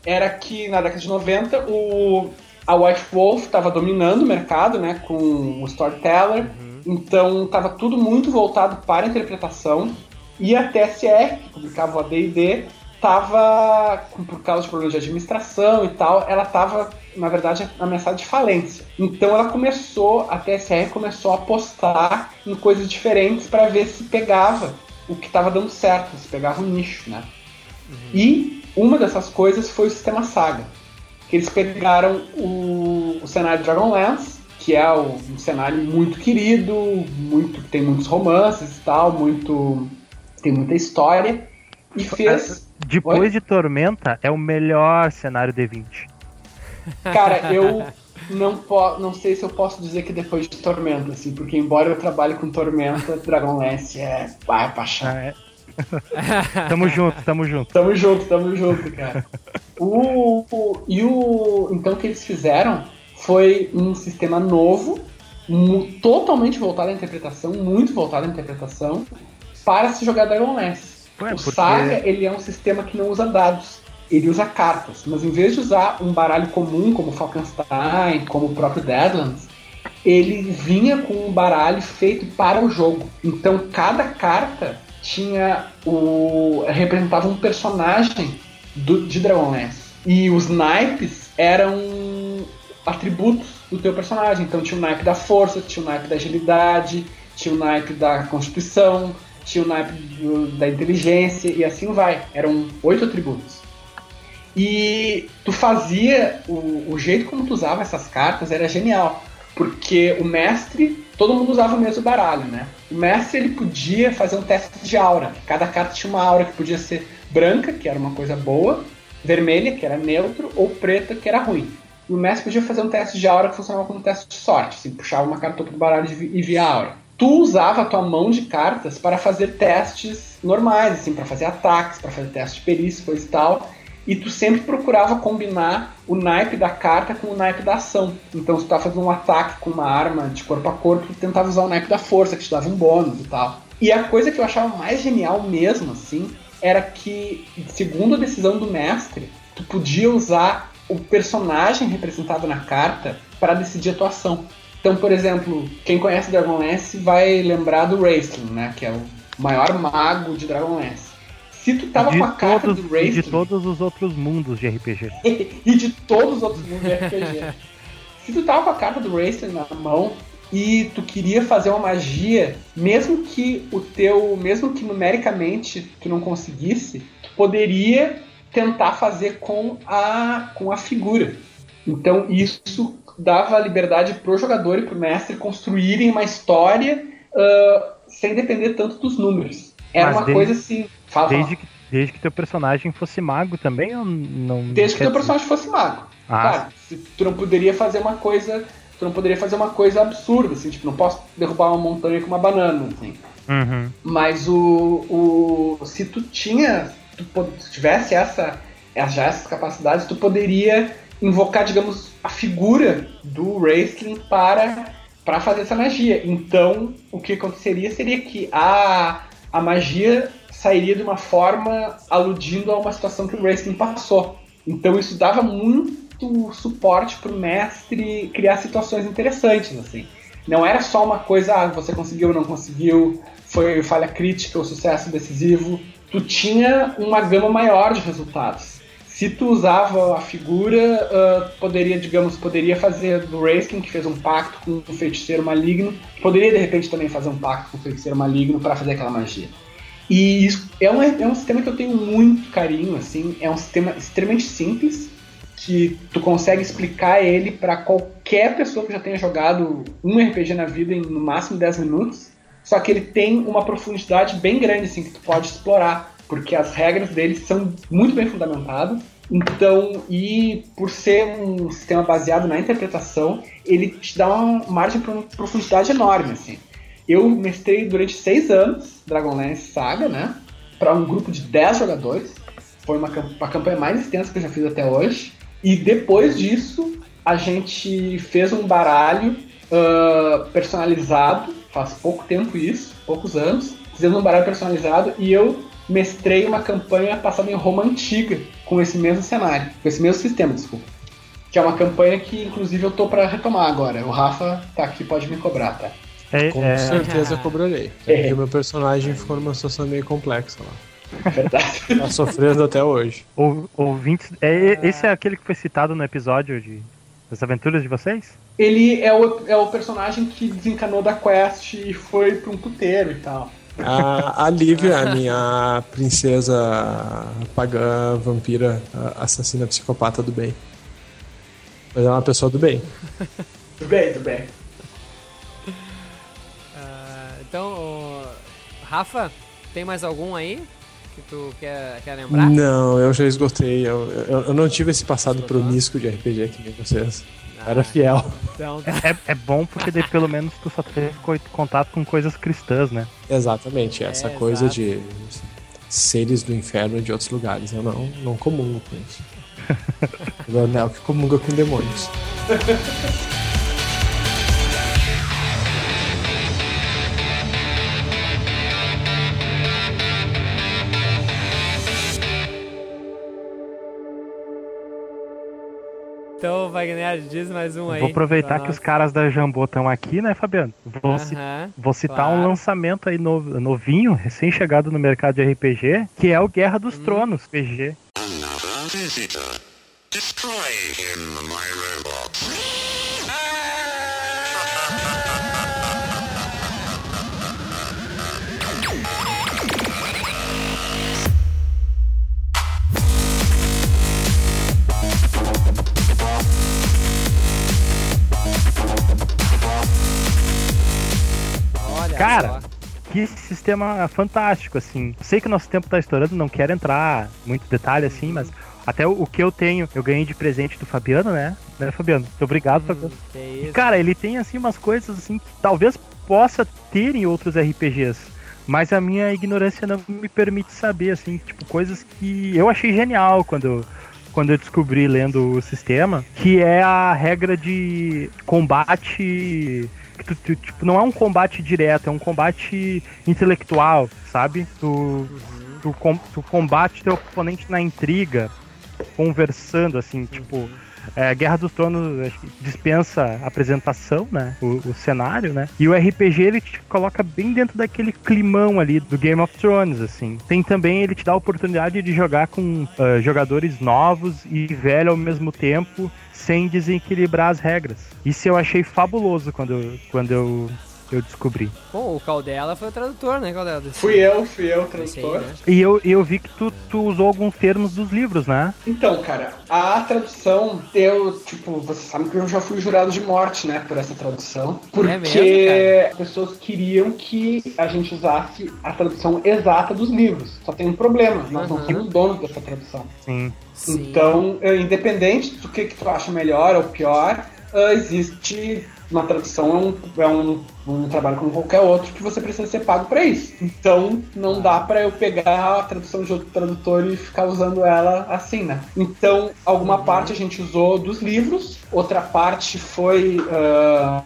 era que na década de 90 o, a White Wolf estava dominando o mercado né, com o Storyteller, então estava tudo muito voltado para a interpretação e a TSR, que publicava o AD&D, estava, por causa de problemas de administração e tal, ela estava, na verdade, ameaçada de falência. Então ela começou, a TSR começou a apostar em coisas diferentes para ver se pegava o que estava dando certo, se pegava um nicho, né? E uma dessas coisas foi o sistema Saga, que eles pegaram o, o cenário Dragonlance, que é o- um cenário muito querido, muito tem muitos romances e tal, muito tem muita história e fez Depois de Tormenta, é o melhor cenário D20. Cara, eu não, po não sei se eu posso dizer que depois de Tormenta, assim, porque embora eu trabalhe com Tormenta, Dragonlance é, ah, é paixão. Tamo junto, tamo junto. Tamo junto, tamo junto, cara. O, o- e o. Então o que eles fizeram foi um sistema novo, totalmente voltado à interpretação, muito voltado à interpretação, para se jogar Dragonlance. Ué, o porque- Saga ele é um sistema que não usa dados. Ele usa cartas, mas em vez de usar um baralho comum como Falkenstein, como o próprio Deadlands, ele vinha com um baralho feito para o jogo. Então cada carta tinha o representava um personagem do, de Dragonlance. E os naipes eram atributos do teu personagem. Então tinha o naipe da força, tinha o naipe da agilidade, tinha o naipe da constituição, tinha o naipe do- da inteligência e assim vai. Eram oito atributos. E tu fazia o, o jeito como tu usava essas cartas era genial, porque o mestre, todo mundo usava o mesmo baralho, né? O mestre ele podia fazer um teste de aura. Cada carta tinha uma aura que podia ser branca, que era uma coisa boa, vermelha, que era neutro, ou preta, que era ruim. E o mestre podia fazer um teste de aura que funcionava como um teste de sorte, assim, puxava uma carta do topo baralho e vi- via a aura. Tu usava a tua mão de cartas para fazer testes normais, assim, para fazer ataques, para fazer testes de perícia, coisa e tal. E tu sempre procurava combinar o naipe da carta com o naipe da ação. Então, se tu tava fazendo um ataque com uma arma de corpo a corpo, tu tentava usar o naipe da força, que te dava um bônus e tal. E a coisa que eu achava mais genial mesmo, assim, era que, segundo a decisão do mestre, tu podia usar o personagem representado na carta para decidir a tua ação. Então, por exemplo, quem conhece Dragonlance vai lembrar do Raistlin, né? Que é o maior mago de Dragonlance. Se tu tava de com a carta todos, do de Raistlin todos os outros mundos de RPG. (laughs) e de todos os outros mundos de RPG. (laughs) Se tu tava com a carta do Raistlin na mão e tu queria fazer uma magia, mesmo que o teu, mesmo que numericamente tu não conseguisse, tu poderia tentar fazer com a com a figura. Então isso dava liberdade pro jogador e pro mestre construírem uma história ah, sem depender tanto dos números. Era Mas uma desde- coisa assim. Fala, fala. Desde que, desde que teu personagem fosse mago também, ou não. Desde que teu personagem fosse mago. Ah. Se tu não poderia fazer uma coisa. Tu não poderia fazer uma coisa absurda, assim, tipo, não posso derrubar uma montanha com uma banana, assim. Uhum. Mas o. o se tu tinha. Tu, se tivesse essa, já essas capacidades, tu poderia invocar, digamos, a figura do Wrestling para, para fazer essa magia. Então, o que aconteceria seria que a, a magia sairia de uma forma aludindo a uma situação que o Wrestling passou. Então isso dava muito suporte pro mestre criar situações interessantes, assim. Não era só uma coisa, ah, você conseguiu ou não conseguiu, foi falha crítica ou sucesso decisivo. Tu tinha uma gama maior de resultados. Se tu usava a figura, ah, poderia, digamos, poderia fazer do Raiskin, que fez um pacto com um feiticeiro maligno, poderia de repente também fazer um pacto com um feiticeiro maligno para fazer aquela magia. E é um, é um sistema que eu tenho muito carinho, assim, é um sistema extremamente simples, que tu consegue explicar ele para qualquer pessoa que já tenha jogado um RPG na vida em no máximo 10 minutos. Só que ele tem uma profundidade bem grande assim que tu pode explorar, porque as regras dele são muito bem fundamentadas. Então, e por ser um sistema baseado na interpretação, ele te dá uma margem para uma profundidade enorme assim. Eu mestrei durante seis anos Dragonlance Saga, né? Para um grupo de 10 jogadores. Foi uma, a campanha mais extensa que eu já fiz até hoje. E depois disso, a gente fez um baralho ah, personalizado, faz pouco tempo isso, poucos anos. Fizemos um baralho personalizado e eu mestrei uma campanha passada em Roma Antiga com esse mesmo cenário, com esse mesmo sistema, desculpa. Que é uma campanha que, inclusive, eu tô pra retomar agora. O Rafa tá aqui, pode me cobrar, tá? É, Com é, certeza cobrarei. É. Porque o meu personagem ficou numa situação meio complexa lá. Verdade. (laughs) Tá sofrendo até hoje. ou- ouvintes. É, esse é aquele que foi citado no episódio de, das aventuras de vocês? Ele é o, é o personagem que desencanou da quest e foi pra um puteiro e tal. A, a Lívia, a (laughs) minha princesa pagã, vampira, a- assassina psicopata do bem. Mas é uma pessoa do bem. Tudo bem, tudo bem. Rafa, tem mais algum aí que tu quer, quer lembrar? Não, eu já esgotei. Eu, eu, eu não tive esse passado promíscuo de RPG que nem vocês. Era fiel. Então, É, é bom porque daí pelo menos tu só teve co- contato com coisas cristãs, né? Exatamente, essa É, coisa exato. de seres do inferno e de outros lugares. Eu não, não comungo com isso. (laughs) o Leonel que comunga com demônios. (laughs) então, Wagner, diz mais um aí. Vou aproveitar que os caras da Jambô estão aqui, né, Fabiano? Vou, ci- Aham, vou citar claro. um lançamento aí no- novinho, recém-chegado no mercado de RPG, que é o Guerra dos Hum. Tronos, PG. Another visitor. Destroy him, my robot. Cara. Que sistema fantástico, assim. Sei que o nosso tempo tá estourando, não quero entrar muito detalhe assim, mas até o, o que eu tenho, eu ganhei de presente do Fabiano, né? Né, Fabiano? Muito obrigado, Fabiano. Que E, isso. cara, ele tem assim umas coisas assim que talvez possa ter em outros RPGs, mas a minha ignorância não me permite saber assim, tipo coisas que eu achei genial quando quando eu descobri lendo o sistema, que é a regra de combate tu- tu, tipo não é um combate direto, é um combate intelectual, sabe? Tu tu, com- tu combate teu oponente na intriga, conversando assim, tipo é, Guerra dos Tronos dispensa apresentação, né? O, o cenário, né? E o RPG ele te coloca bem dentro daquele climão ali do Game of Thrones, assim. Tem também, ele te dá a oportunidade de jogar com ah, jogadores novos e velho ao mesmo tempo, sem desequilibrar as regras. Isso eu achei fabuloso quando, quando eu, eu descobri. Bom, o Caldela foi o tradutor, né, Caldela? desse- Fui eu, fui eu, desse aí, tradutor. né? E eu, eu vi que tu, tu usou alguns termos dos livros, né? Então, cara, a tradução, eu, tipo, você sabe que eu já fui jurado de morte, né, por essa tradução. Porque É mesmo, as pessoas queriam que a gente usasse a tradução exata dos livros. Só tem um problema, nós não Aham. somos donos dessa tradução. Sim. Sim. Então, eh, independente do que, que tu acha melhor ou pior, ah, existe uma tradução, é um, é um, um trabalho como qualquer outro que você precisa ser pago pra isso. Então, não dá pra eu pegar a tradução de outro tradutor e ficar usando ela assim, né? Então, alguma parte a gente usou dos livros, outra parte foi. ah,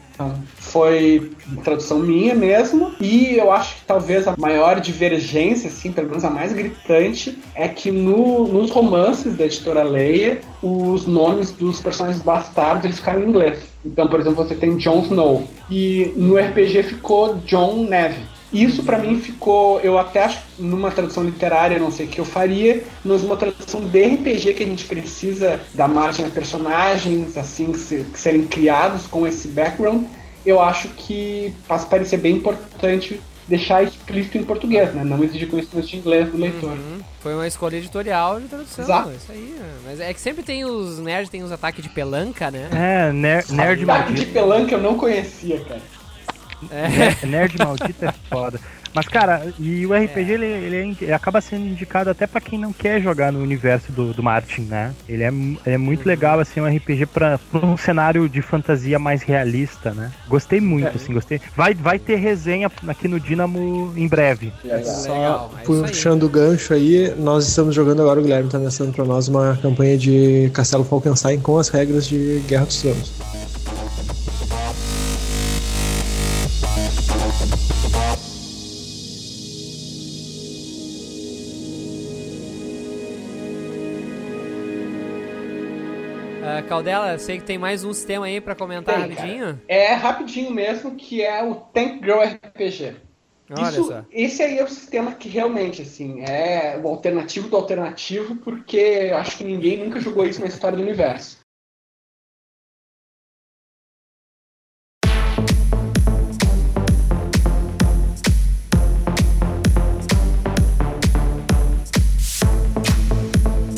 foi tradução minha mesmo, e eu acho que talvez a maior divergência, assim, pelo menos a mais gritante, é que no- nos romances da editora Leia, os nomes dos personagens bastardos eles ficaram em inglês. Então, por exemplo, você tem Jon Snow, e no RPG ficou John Neve. Isso pra mim ficou, eu até acho numa tradução literária, não sei o que eu faria, mas numa tradução de RPG que a gente precisa dar margem a personagens, assim, que, se- que serem criados com esse background, eu acho que faz parecer bem importante deixar explícito em português, né? Não exigir conhecimento de inglês do leitor. Uhum. Foi uma escolha editorial de tradução. Exato. Isso aí. né? Mas é que sempre tem os nerds, tem os ataques de pelanca, né? É, ner- nerd Ataque de maldito. pelanca eu não conhecia, cara. É. Nerd maldito é foda. Mas, cara, e o RPG ele, ele, é ele acaba sendo indicado até pra quem não quer jogar no universo do, do Martin, né? Ele é, mu- é muito legal, assim, um RPG pra, pra um cenário de fantasia mais realista, né? Gostei muito, É. assim, gostei. Vai, vai ter resenha aqui no Dynamo em breve. Só puxando o gancho aí, nós estamos jogando agora, o Guilherme tá mestrando pra nós uma campanha de Castelo Falkenstein com as regras de Guerra dos Tronos. Caldela, eu sei que tem mais um sistema aí pra comentar Tem, rapidinho. É rapidinho mesmo, que é o Tank Girl RPG. Olha Isso- só. Esse aí é o sistema que realmente, assim, é o alternativo do alternativo, porque eu acho que ninguém nunca jogou isso na história do universo.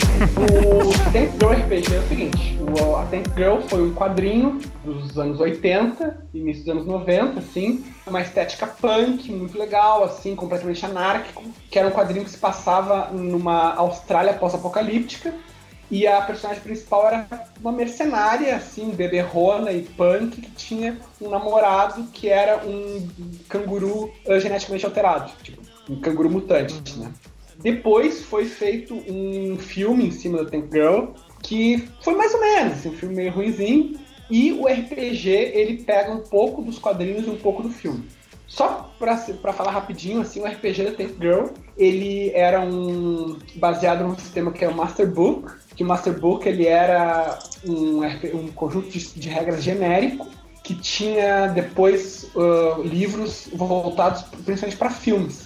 (laughs) Tank Girl RPG é o seguinte, o, a Tank Girl foi um quadrinho dos anos 80, início dos anos 90, assim, uma estética punk, muito legal, assim, completamente anárquico, que era um quadrinho que se passava numa Austrália pós-apocalíptica, e a personagem principal era uma mercenária, assim, beberrona e punk, que tinha um namorado que era um canguru eh, geneticamente alterado, tipo, um canguru mutante, né? Depois foi feito um filme em cima da Tank Girl, que foi mais ou menos, assim, um filme meio ruimzinho, e o RPG ele pega um pouco dos quadrinhos e um pouco do filme. Só pra falar rapidinho, assim, o RPG da Tank Girl, ele era um baseado num sistema que é o Master Book, que o Master Book ele era um, um conjunto de, de regras genérico que tinha depois ah, livros voltados principalmente para filmes.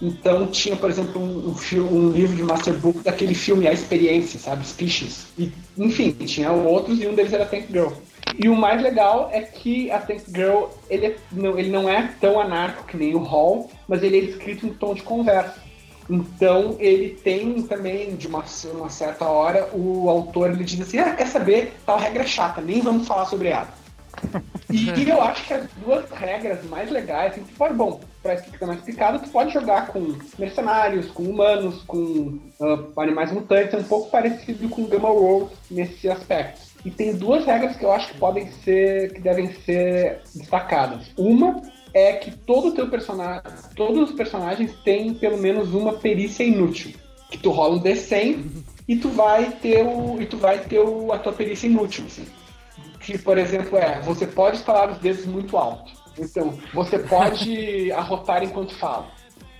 Então tinha, por exemplo, um, um, livro de Masterbook daquele filme A Experiência, sabe? Species. E, enfim, tinha outros e um deles era Tank Girl. E o mais legal é que a Tank Girl, ele, é- não, ele não é tão anarco que nem o Hall, mas ele é escrito em tom de conversa. Então ele tem também, de uma, uma certa hora, o autor ele diz assim, ah, quer saber, tal regra chata, nem vamos falar sobre ela. E eu acho que as duas regras mais legais, assim, pode, bom, pra ficar mais explicado, tu pode jogar com mercenários, com humanos, com ah, animais mutantes, é um pouco parecido com Gamma World nesse aspecto. E tem duas regras que eu acho que podem ser, que devem ser destacadas. Uma é que todo teu personagem, todos os personagens têm pelo menos uma perícia inútil. Que tu rola um D100 e tu vai ter o, e tu vai ter o, a tua perícia inútil, assim que, por exemplo, é você pode estalar os dedos muito alto. Então, você pode (laughs) arrotar enquanto fala.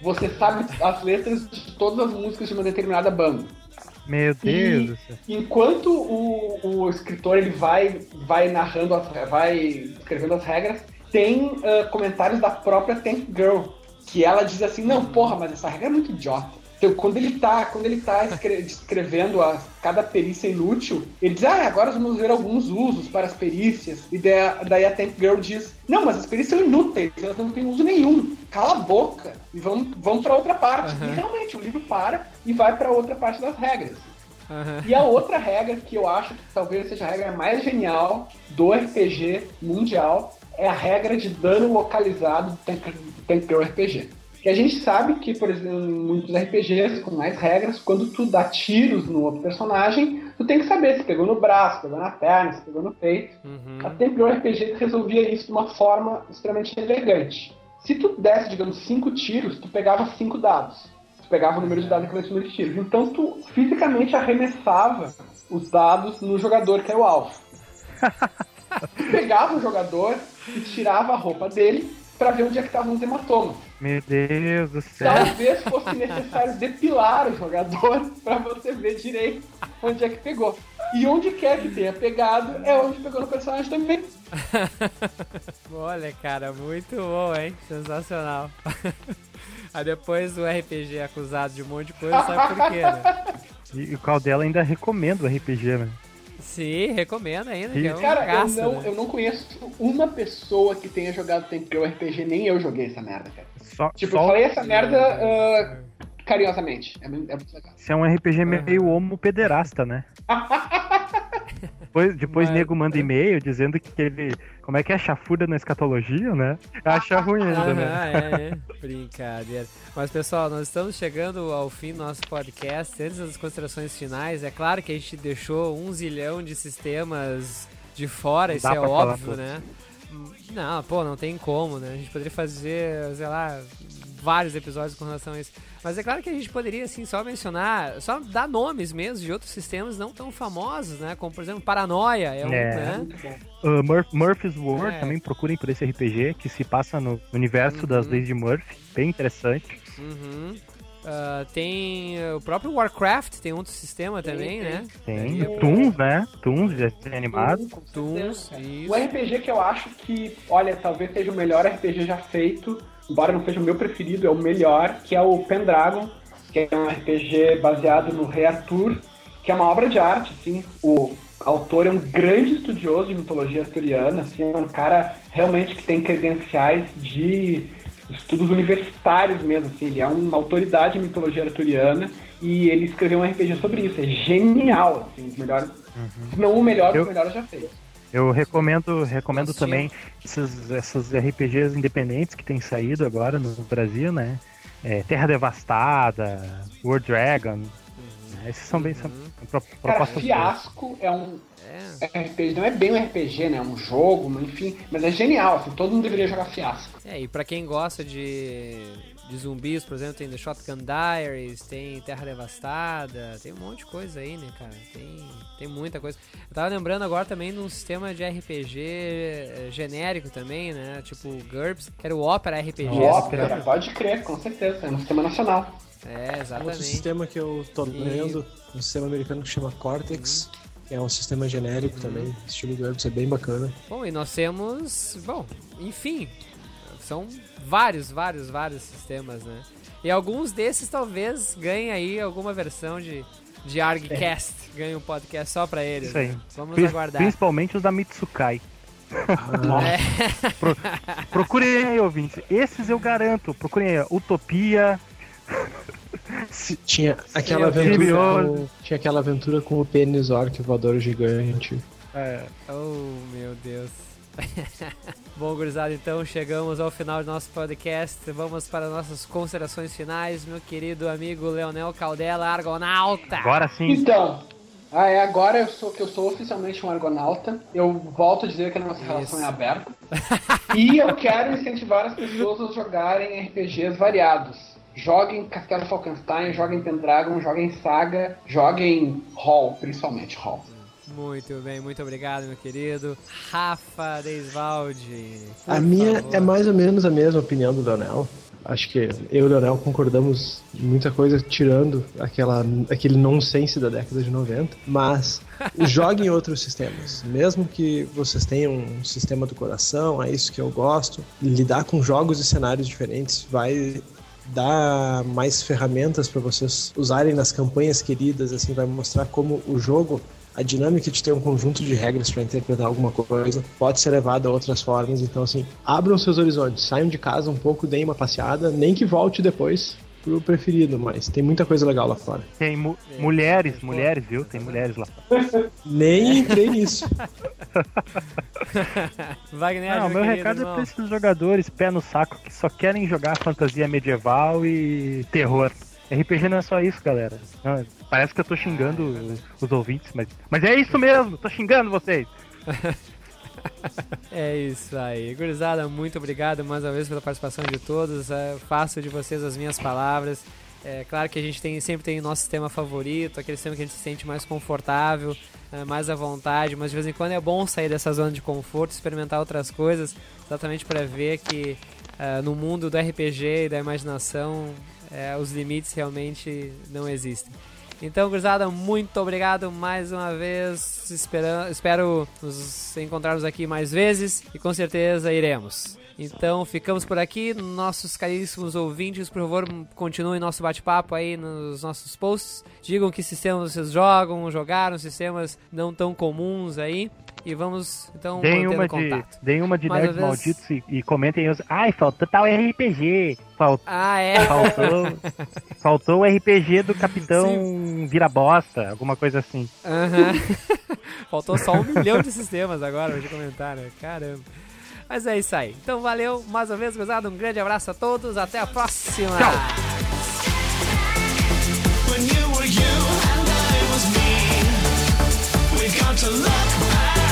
Você sabe as letras de todas as músicas de uma determinada banda. Meu Deus do céu. Enquanto o, o escritor ele vai, vai narrando, as, vai escrevendo as regras, tem ah, comentários da própria Tank Girl, que ela diz assim, não, porra, mas essa regra é muito idiota. Então, quando ele tá, quando ele tá escre- descrevendo a, cada perícia inútil, ele diz, ah, agora vamos ver alguns usos para as perícias. E daí, daí a Tank Girl diz, não, mas as perícias são inúteis, elas não têm uso nenhum. Cala a boca e vamos, vamos para outra parte. E realmente, o livro para e vai para outra parte das regras. E a outra regra que eu acho que talvez seja a regra mais genial do RPG mundial é a regra de dano localizado do Tank, Tank Girl RPG. Que a gente sabe que, por exemplo, em muitos RPGs com mais regras, quando tu dá tiros no outro personagem, tu tem que saber se pegou no braço, pegou na perna, se pegou no peito. A Tank Girl RPG resolvia isso de uma forma extremamente elegante. Se tu desse, digamos, cinco tiros, tu pegava cinco dados. Tu pegava o número de dados equivalente ao número de tiros. Então tu fisicamente arremessava os dados no jogador, que é o alvo. (laughs) tu pegava o jogador e tirava a roupa dele pra ver onde é que estavam os hematomas. Meu Deus do céu. Talvez fosse necessário depilar o jogador (laughs) pra você ver direito onde é que pegou. E onde quer que tenha pegado, é onde pegou no personagem também. (laughs) Olha, cara, muito bom, hein? Sensacional. (laughs) Aí depois o RPG é acusado de um monte de coisa, sabe por quê, né? E o Caldela ainda recomenda o RPG, né? Sim, recomendo ainda, que é um Cara, eu não, né? eu não conheço uma pessoa que tenha jogado Tank Girl RPG, nem eu joguei essa merda, cara. Só, Tipo, só eu falei essa merda ah, carinhosamente. É, muito- é muito legal. é um RPG meio homo pederasta, né? (laughs) Depois, depois Mas- nego manda e-mail dizendo que ele. Como é que é? Chafurda na escatologia, né? Acha (laughs) ruim ainda, né? é, é. Brincadeira. Mas, pessoal, nós estamos chegando ao fim do nosso podcast. Antes das considerações finais, é claro que a gente deixou um zilhão de sistemas de fora, isso é óbvio, né? Não, pô, não tem como, né? A gente poderia fazer, sei lá, vários episódios com relação a isso. Mas é claro que a gente poderia, assim, só mencionar, só dar nomes mesmo de outros sistemas não tão famosos, né? Como, por exemplo, Paranoia, é um, É. né? Uh, Mur- Murphy's World, É. também procurem por esse RPG que se passa no universo das Uhum. leis de Murphy. Bem interessante. Uhum. Ah, tem uh, o próprio Warcraft, tem outro sistema também, né? Tem É, Toons, né? Toons, desenho animado. Toons, O RPG que eu acho que, olha, talvez seja o melhor RPG já feito, embora não seja o meu preferido, é o melhor, que é o Pendragon, que é um RPG baseado no Rei Arthur, que é uma obra de arte, assim. O autor é um grande estudioso de mitologia arturiana, assim, é um cara realmente que tem credenciais de estudos universitários mesmo, assim, ele é uma autoridade em mitologia arturiana e ele escreveu um RPG sobre isso, é genial, assim, um melhores, se não o melhor Eu- melhores já feitos. Eu recomendo, recomendo Nossa, também esses, esses RPGs independentes que tem saído agora no Brasil, né? É, Terra Devastada, War Dragon. né? Esses são bem são pro- Cara. Fiasco é um É. RPG, não é bem um RPG, né? É um jogo, mas enfim, mas é genial, assim, todo mundo deveria jogar Fiasco. É, e pra quem gosta de, de zumbis, por exemplo, tem The Shotgun Diaries, tem Terra Devastada, tem um monte de coisa aí, né, cara? Tem, tem muita coisa. Eu tava lembrando agora também de um sistema de RPG eh, genérico também, né? Tipo o GURPS, que era o Opera RPG. O Opera, pode crer, com certeza, é um sistema nacional. É, Outro exatamente. sistema que eu tô lendo, um sistema americano que chama Cortex, que é um sistema genérico também, estilo GURPS, é bem bacana. Bom, e nós temos, bom, enfim, são vários, vários, vários sistemas, né? E alguns desses talvez ganhem aí alguma versão de, de ArgCast, ganhe um podcast só pra eles. Isso aí. né? Vamos Pri- aguardar. Principalmente os da Mitsukai. É. Pro- procurem aí, ouvintes. Esses eu garanto. Procurem aí. Utopia. Se- Tinha aquela Sim, aventura com, tinha aquela aventura com o pênis orc voador gigante. É, Oh, meu Deus. Bom, gurizada, então chegamos ao final do nosso podcast. Vamos para nossas considerações finais, meu querido amigo Leonel Caldela, Argonauta. agora sim. Então, ah, é agora eu sou, que eu sou oficialmente um argonauta. Eu volto a dizer que a nossa relação é aberta. e eu quero incentivar as pessoas a jogarem RPGs variados. Joguem Castelo Falkenstein, joguem Pendragon, joguem Saga, joguem Hall, principalmente Hall. Muito bem, muito obrigado, meu querido. Rafa Deisvalde. por A minha favor. é mais ou menos a mesma opinião do Leonel. Acho que eu e o Leonel concordamos em muita coisa, tirando aquela, aquele nonsense da década de 90. Mas (laughs) joguem outros sistemas. Mesmo que vocês tenham um sistema do coração, é isso que eu gosto. Lidar com jogos e cenários diferentes vai dar mais ferramentas para vocês usarem nas campanhas queridas, assim, vai mostrar como o jogo, a dinâmica de ter um conjunto de regras para interpretar alguma coisa pode ser levada a outras formas. Então, assim, abram seus horizontes, saiam de casa um pouco, deem uma passeada, nem que volte depois pro preferido, mas tem muita coisa legal lá fora. Tem mu- mulheres, mulheres, viu? Tem mulheres lá. (laughs) Nem entrei nisso. (laughs) Wagner, Não, meu meu querido recado é irmão. pra esses jogadores pé no saco que só querem jogar fantasia medieval e terror. RPG não é só isso, galera. Não, parece que eu tô xingando os, ouvintes, mas, mas é isso mesmo, tô xingando vocês. É isso aí. Gurizada, muito obrigado mais uma vez pela participação de todos. É, faço de vocês as minhas palavras. É claro que a gente tem, sempre tem o nosso sistema favorito, aquele sistema que a gente se sente mais confortável, é, mais à vontade, mas de vez em quando é bom sair dessa zona de conforto, experimentar outras coisas, exatamente para ver que é, no mundo do RPG e da imaginação os limites realmente não existem. Então, gurizada, muito obrigado mais uma vez. Espero, espero nos encontrarmos aqui mais vezes e com certeza iremos. Então, ficamos por aqui. Nossos caríssimos ouvintes, por favor, continuem nosso bate-papo aí nos nossos posts. Digam que sistemas vocês jogam, jogaram, sistemas não tão comuns aí. E vamos, então, Deem uma, de, contato. deem uma de Mais nerds vez- malditos e, e comentem os. Ai, faltou tal RPG. Fal- Ah, é? Faltou, (laughs) faltou o RPG do Capitão Vira Bosta, alguma coisa assim. Aham. (laughs) Faltou só um milhão de sistemas agora pra gente comentar, né? Caramba. Mas é isso aí. Então valeu mais uma vez, gozado. Um grande abraço a todos. Até a próxima. Got to look back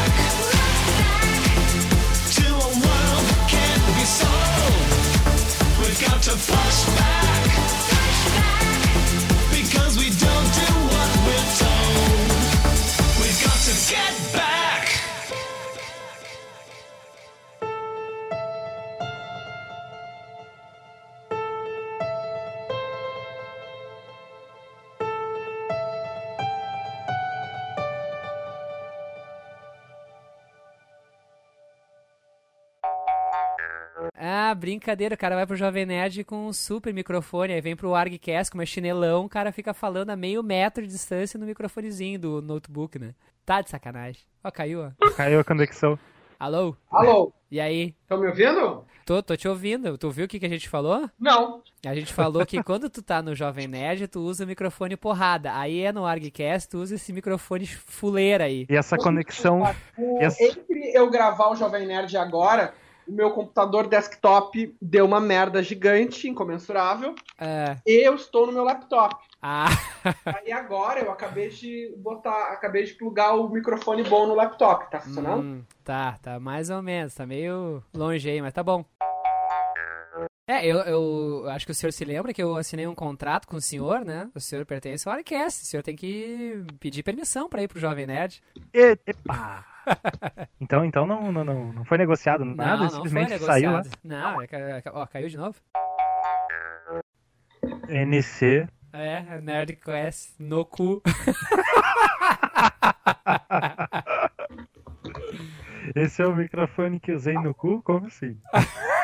get back. Ah, brincadeira. O cara vai pro Jovem Nerd com um super microfone. Aí vem pro ArgCast com uma chinelão. O cara fica falando a meio metro de distância no microfonezinho do notebook, né? Tá de sacanagem. Ó, caiu, ó. Caiu a conexão. Alô? Alô? E aí? Estão me ouvindo? Tô, tô te ouvindo. Tu viu o que, que a gente falou? Não. A gente falou que quando tu tá no Jovem Nerd, tu usa o microfone porrada. Aí é no ArgCast, tu usa esse microfone fuleira aí. E essa conexão. Entre eu gravar o Jovem Nerd agora, o meu computador desktop deu uma merda gigante, incomensurável, É. e eu estou no meu laptop. Ah, (laughs) Aí agora eu acabei de botar, acabei de plugar o microfone bom no laptop, tá funcionando? hum, tá, tá mais ou menos. Tá meio longe aí, mas tá bom. É, eu, eu acho que o senhor se lembra que eu assinei um contrato com o senhor, né? O senhor pertence ao Arcast. O senhor tem que pedir permissão pra ir pro Jovem Nerd. (laughs) Epa! Então, então não, não, não, não foi negociado nada, não, não foi simplesmente saiu lá. negociado. Não, é, ca- ó, caiu de novo. NC. É, Nerd Quest no cu. (laughs) Esse é o microfone que usei no cu? Como assim? (laughs)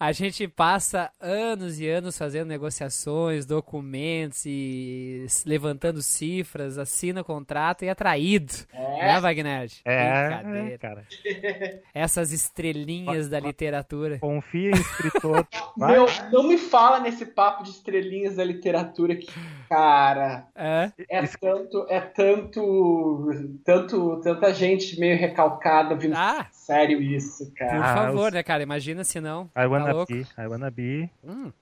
(laughs) A gente passa anos e anos fazendo negociações, documentos e levantando cifras, assina contrato e é traído. Né, Wagner? É, Brincadeira. cara. Essas estrelinhas da literatura. Confia em escritor. (laughs) Meu, não me fala nesse papo de estrelinhas da literatura que, cara, É? é tanto, é tanto, tanto, tanta gente meio recalcada vindo Ah, sério isso, por cara. Ah, favor, os- né, cara? Imagina se não. I wanna Tá louco? be. I wanna be. Hum.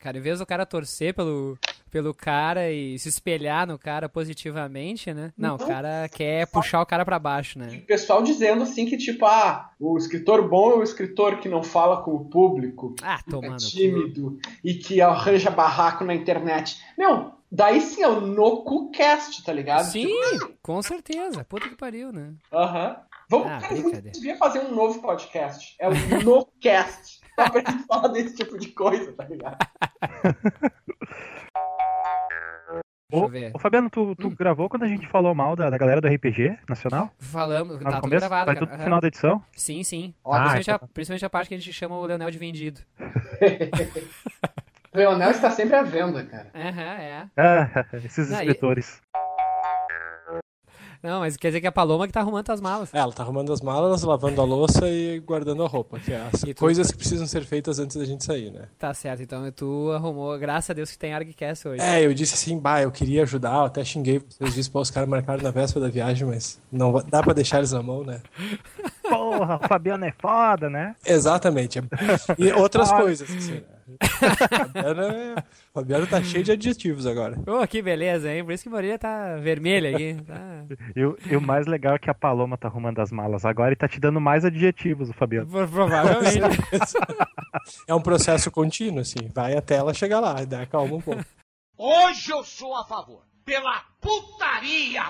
Cara, em vez do cara torcer pelo, pelo cara e se espelhar no cara positivamente, né? Não, o Não. cara quer puxar o cara pra baixo, E né? o pessoal dizendo assim que, tipo, ah, o escritor bom é o escritor que não fala com o público, Ah, é tomando. tímido e que arranja barraco na internet. Meu, daí sim é o NoCuCast, tá ligado? Sim, Tipo, com certeza. Puta que pariu, né? Aham. Vamos, Ah, cara, a devia fazer um novo podcast. É o (laughs) NoCast. Só pra gente falar desse tipo de coisa, tá ligado? Deixa Ô, eu ver. ô, Fabiano, tu, tu gravou quando a gente falou mal da, da galera do RPG nacional? Falamos, No tá tudo começo? gravado, Vai cara. tudo no final da edição? Sim, sim. Ah, principalmente, a, então. principalmente a parte que a gente chama o Leonel de vendido. O (laughs) Leonel está sempre à venda, cara. Aham, é. Ah, (laughs) esses Não, e- escritores. Não, mas quer dizer que é a Paloma que tá arrumando as malas. É, ela tá arrumando as malas, lavando a louça e guardando a roupa, que é as E tu? coisas que precisam ser feitas antes da gente sair, né? Tá certo, então tu arrumou, graças a Deus que tem ArgCast hoje. É, eu disse assim, bah, eu queria ajudar, eu até xinguei vocês, disse, pô, os caras marcaram na véspera da viagem, mas não va- dá pra deixar eles na mão, né? Porra, o Fabiano é foda, né? Exatamente. E outras coisas, assim, né? Fabiano, é... Fabiano tá cheio de adjetivos agora. Ô, que beleza, hein? Por isso que a orelha tá vermelha aqui. Tá... E, o- e o mais legal é que a Paloma tá arrumando as malas agora e tá te dando mais adjetivos, o Fabiano. Pro- Provavelmente. (laughs) É um processo contínuo, assim, vai até ela chegar lá, dá calma um pouco. Hoje eu sou a favor. Pela putaria